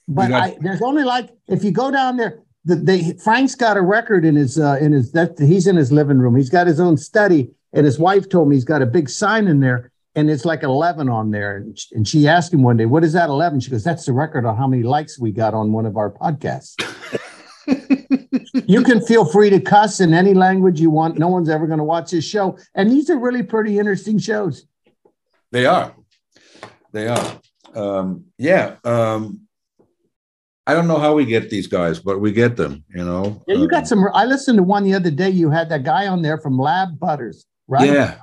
But got- I, there's only like if you go down there, the, they Frank's got a record in his uh, in his that he's in his living room. He's got his own study, and his wife told me he's got a big sign in there, and it's like eleven on there. And she, and she asked him one day, "What is that 11? She goes, "That's the record on how many likes we got on one of our podcasts." you can feel free to cuss in any language you want. No one's ever going to watch this show, and these are really pretty interesting shows. They are. They are. Um, yeah. Um, I don't know how we get these guys, but we get them. You know. Yeah, you Um, got some. I listened to one the other day. You had that guy on there from Lab Putters, right? Yeah,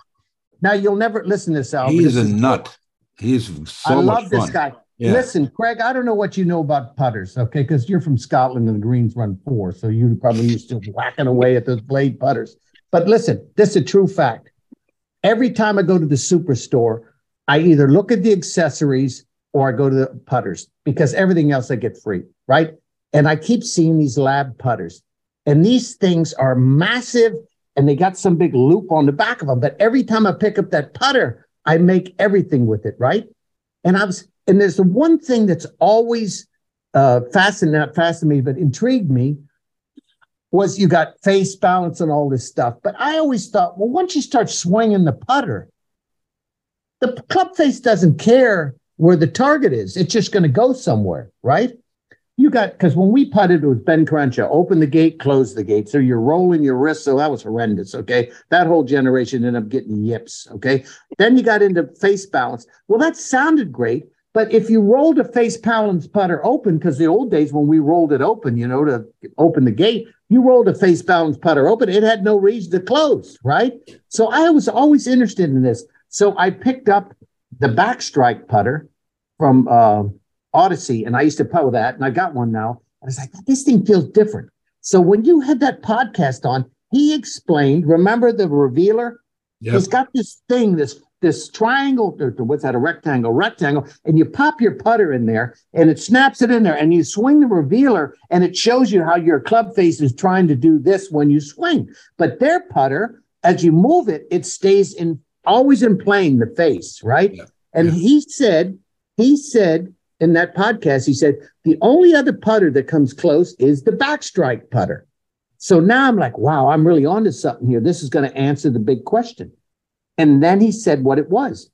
Now you'll never listen to this, Al. but he's a nut. He's so I love fun. this guy. Yeah. Listen, Craig, I don't know what you know about putters, okay? Because you're from Scotland and the greens run four, so you probably used to whacking away at those blade putters. But listen, this is a true fact. Every time I go to the superstore, I either look at the accessories or I go to the putters because everything else I get free, right? And I keep seeing these lab putters, and these things are massive, and they got some big loop on the back of them. But every time I pick up that putter, I make everything with it, right? And I was, and there's the one thing that's always uh, fascinated, not fascinated me, but intrigued me was you got face balance and all this stuff. But I always thought, well, once you start swinging the putter, the club face doesn't care where the target is. It's just going to go somewhere, right? You got because when we putted, with Ben Crenshaw. Open the gate, close the gate. So you're rolling your wrist. So that was horrendous. Okay, that whole generation ended up getting yips. Okay, then you got into face balance. Well, that sounded great, but if you rolled a face balance putter open, because the old days when we rolled it open, you know, to open the gate, you rolled a face balance putter open, it had no reason to close, right? So I was always interested in this. So I picked up the Backstryke putter from uh, Odyssey, and I used to with that, and I got one now. I was like, this thing feels different. So when you had that podcast on, he explained. Remember the revealer? Yep. He's got this thing, this this triangle. or What's that? A rectangle? Rectangle, and you pop your putter in there, and it snaps it in there, and you swing the revealer, and it shows you how your club face is trying to do this when you swing. But their putter, as you move it, it stays in always in plane the face, right? Yeah. And Yeah. he said, he said in that podcast, he said the only other putter that comes close is the Backstryke putter. So now I'm like, wow, I'm really onto something here. This is going to answer the big question. And then he said what it was.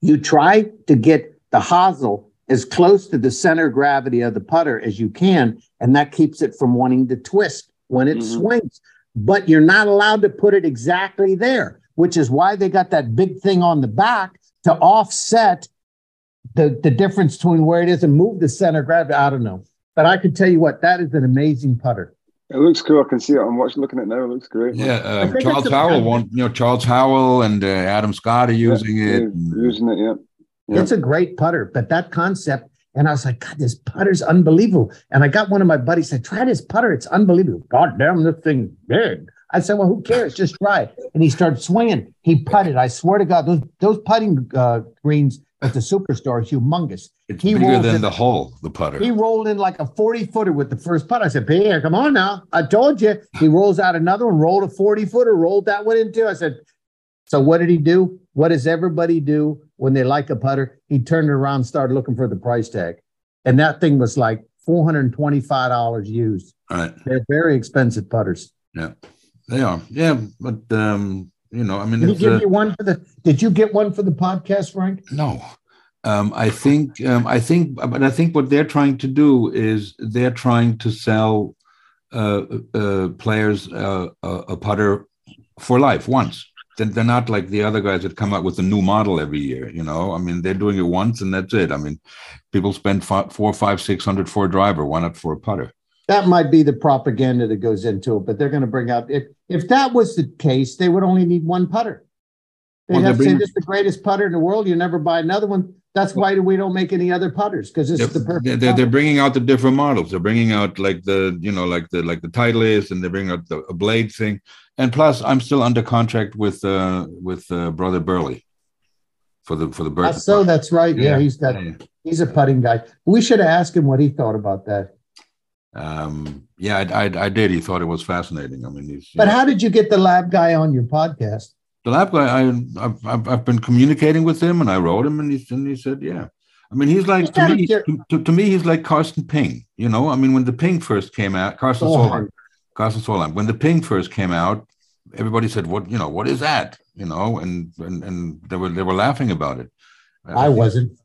You try to get the hosel as close to the center of gravity of the putter as you can, and that keeps it from wanting to twist when it Mhm. swings. But you're not allowed to put it exactly there, which is why they got that big thing on the back to offset the, the difference between where it is and move the center of gravity. I don't know. But I can tell you what, that is an amazing putter. It looks cool. I can see it. I'm watching, looking at it now. It looks great. Yeah, think Charles Howell, won, you know, Charles Howell and uh, Adam Scott are using Yeah, it. Using it, yeah. Yeah. It's a great putter, but that concept, and I was like, God, this putter's unbelievable. And I got one of my buddies said, try this putter. It's unbelievable. God damn, this thing's big. I said, well, who cares? Just try it. And he started swinging. He putted. I swear to God, those those putting uh, greens at the superstore humongous. It's He bigger rolled than it- the hole, the putter. He rolled in like a 40 footer with the first putt. I said, Pierre, come on now. I told you. He rolls out another one, rolled a 40 footer, rolled that one in too. I said, so what did he do? What does everybody do when they like a putter? He turned around and started looking for the price tag. And that thing was like $425 used. All right. They're very expensive putters. Yeah, they are. Yeah, but um, you know, I mean, Did give you one for the did you get one for the podcast, Frank? no. Um, I think um, I think but I think what they're trying to do is they're trying to sell uh, uh, players uh, a, putter for life once. They're not like the other guys that come out with a new model every year. You know, I mean, they're doing it once and that's it. I mean, people spend fi- four, five, six hundred for a driver. Why not for a putter? That might be the propaganda that goes into it, but they're going to bring out if if that was the case, they would only need one putter. They'd Well, have to say this is the greatest putter in the world. You never buy another one. That's why we don't make any other putters because this is the perfect. they're, they're bringing out the different models. They're bringing out like the you know like the like the Titleist, and they're bringing out the a blade thing. And plus, I'm still under contract with uh with uh, brother Burley for the for the Burton. So that's right. Yeah, he's got Yeah. he's a putting guy. We should ask him what he thought about that. Um, yeah, I, I, I did. He thought it was fascinating. I mean, he's But how did you get the lab guy on your podcast? the lab guy. I I've, I've, I've been communicating with him, and I wrote him, and he and he said, yeah. I mean, he's like to me. cur- To, to me, he's like Carson Ping. You know, I mean, when the Ping first came out, Carson Oh. Solheim, Karsten Solheim. When the Ping first came out, everybody said, "What? You know, what is that?" You know, and and and they were they were laughing about it. I wasn't.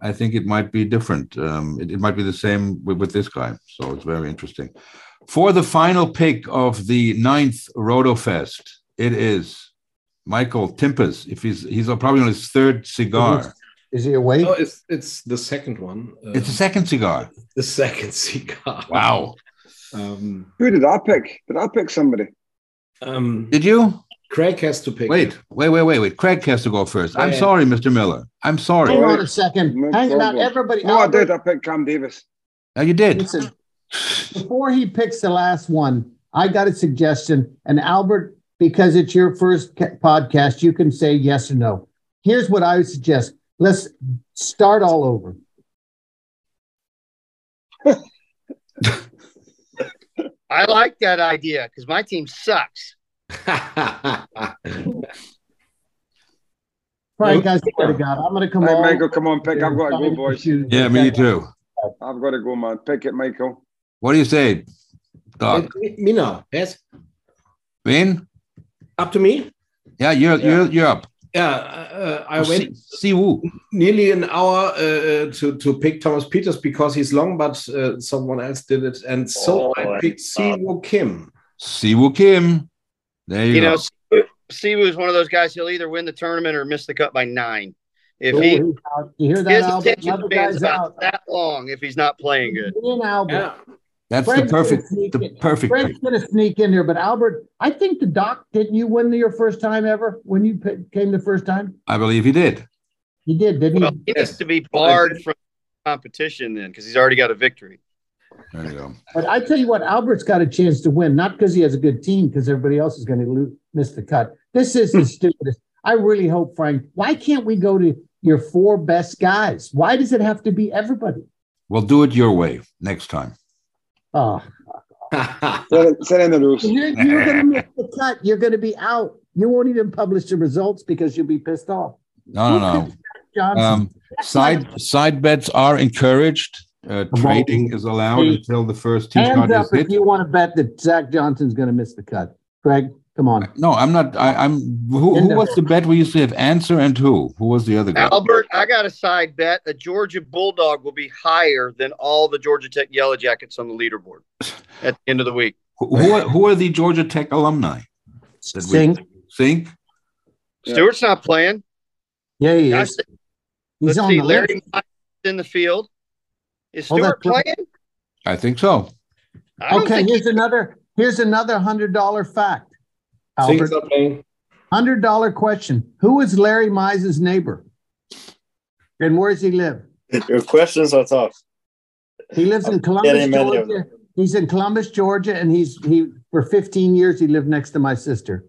I think it might be different. Um, it, it might be the same with, with this guy. So it's very interesting. For the final pick of the ninth RotoFest, it is Michael Timphus. If he's he's probably on his third cigar. Is he awake? Oh, it's it's the second one. Uh, It's the second cigar. the second cigar. Wow. Um, Who did I pick? Did I pick somebody? um, Did you? Craig has to pick. Wait, wait, wait, wait, wait. Craig has to go first. I'm sorry, Mr. Miller. I'm sorry. Hang on a second. No Hang on, everybody. No, I did. I picked Cam Davis. Now you did. Listen, before he picks the last one, I got a suggestion. And Albert, because it's your first podcast, you can say yes or no. Here's what I would suggest let's start all over. I like that idea because my team sucks. Frank, I swear to God, I'm going to come Hey, on. Michael, come on, pick. I've got to go, boys. Yeah, me too. I've got to go, man. Pick it, Michael. What do you say, Doc? me, me now. Yes. Vin? Up to me. Yeah, you're you're you're up. Yeah. Uh, I Oh, went Si- Siwoo. nearly an hour uh, uh, to to pick Thomas Pieters because he's long, but uh, someone else did it, and so Oh, I picked Siwoo Kim. Siwoo Kim. There you, You go. know, Siwoo- Siwoo is one of those guys. He'll either win the tournament or miss the cut by nine. If Oh, he he's. You hear that, his Albert? attention span's about out. that long, if he's not playing good. Me and Albert. Yeah. That's Frank's the perfect gonna the perfect Frank's pick. going to sneak in there, but Albert, I think the doc didn't you win your first time ever when you p- came the first time? I believe he did. He did, didn't Well, you? he needs to be barred from competition then because he's already got a victory. There you go. But I tell you what, Albert's got a chance to win, not because he has a good team, because everybody else is going to lo- miss the cut. This is the stupidest. I really hope, Frank. Why can't we go to your four best guys? Why does it have to be everybody? We'll do it your way next time. Oh, Set Set in the rules. you're, you're going to miss the cut. You're going to be out. You won't even publish the results because you'll be pissed off. No, no, no. Um, side side bets are encouraged. Uh, trading is allowed Hey, until the first tee Hands shot up is if you want to bet that Zach Johnson's going to miss the cut. Greg, come on. No, I'm not. I, I'm. Who, who was the bet we used to have? Ancer and who? Who was the other guy? Albert, I got a side bet. A Georgia Bulldog will be higher than all the Georgia Tech Yellow Jackets on the leaderboard at the end of the week. Who, who, are, who are the Georgia Tech alumni? That we- Cink. Cink. Yeah. Stewart's not playing. Yeah, he is. He's Let's on see. the. Larry Mize in the field. Is Stewart that's playing? I think so. I Okay, think here's another, here's another hundred dollar fact. Albert, playing. hundred dollar question. Who is Larry Mize's neighbor? And where does he live? Your questions are tough. He lives in Columbus, getting many of Georgia. He's in Columbus, Georgia, and he's he for 15 years he lived next to my sister.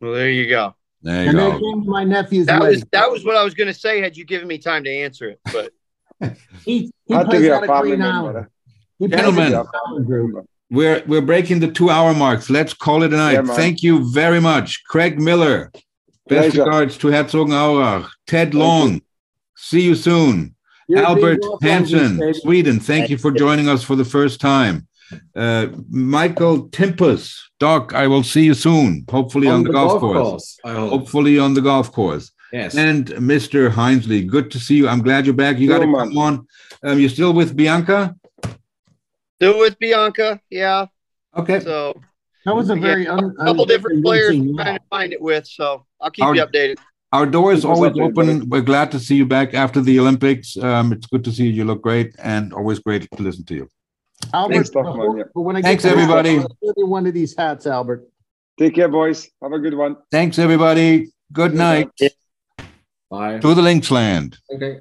Well, there you go. There you And go. came to my nephew's That was that was what I was going to say. Had you given me time to answer it, but He, he I think plays out a of family Green member. Island. He Gentlemen. Island. We're we're breaking the two hour marks. Let's call it a night. Yeah. Thank you very much, Craig Miller. Best Pleasure. regards to Herzogenaurach. Ted Long. See you soon. You're Albert Hansson. Sweden. Thank you for joining us for the first time. Uh, Michael Timphus, Doc. I will see you soon. Hopefully on, the, golf, course. I hope. Hopefully on the golf course. Yes. And Mr. Hinesley, good to see you. I'm glad you're back. You got to Sure, man. come on. Um, you're still with Bianca? still with Bianca. Yeah. Okay. So That was a Yeah, very un, a couple different players unconvincing trying to find it with. So I'll keep Our- you updated. Our door is always updated, open. buddy. We're glad to see you back after the Olympics. Um, it's good to see you. You look great and always great to listen to you. Albert, Thanks, before- yeah. when I get Thanks, to everybody. I'll give you one of these hats, Albert. Take care, boys. Have a good one. Thanks, everybody. Good night Bye. to the Linksland. Okay.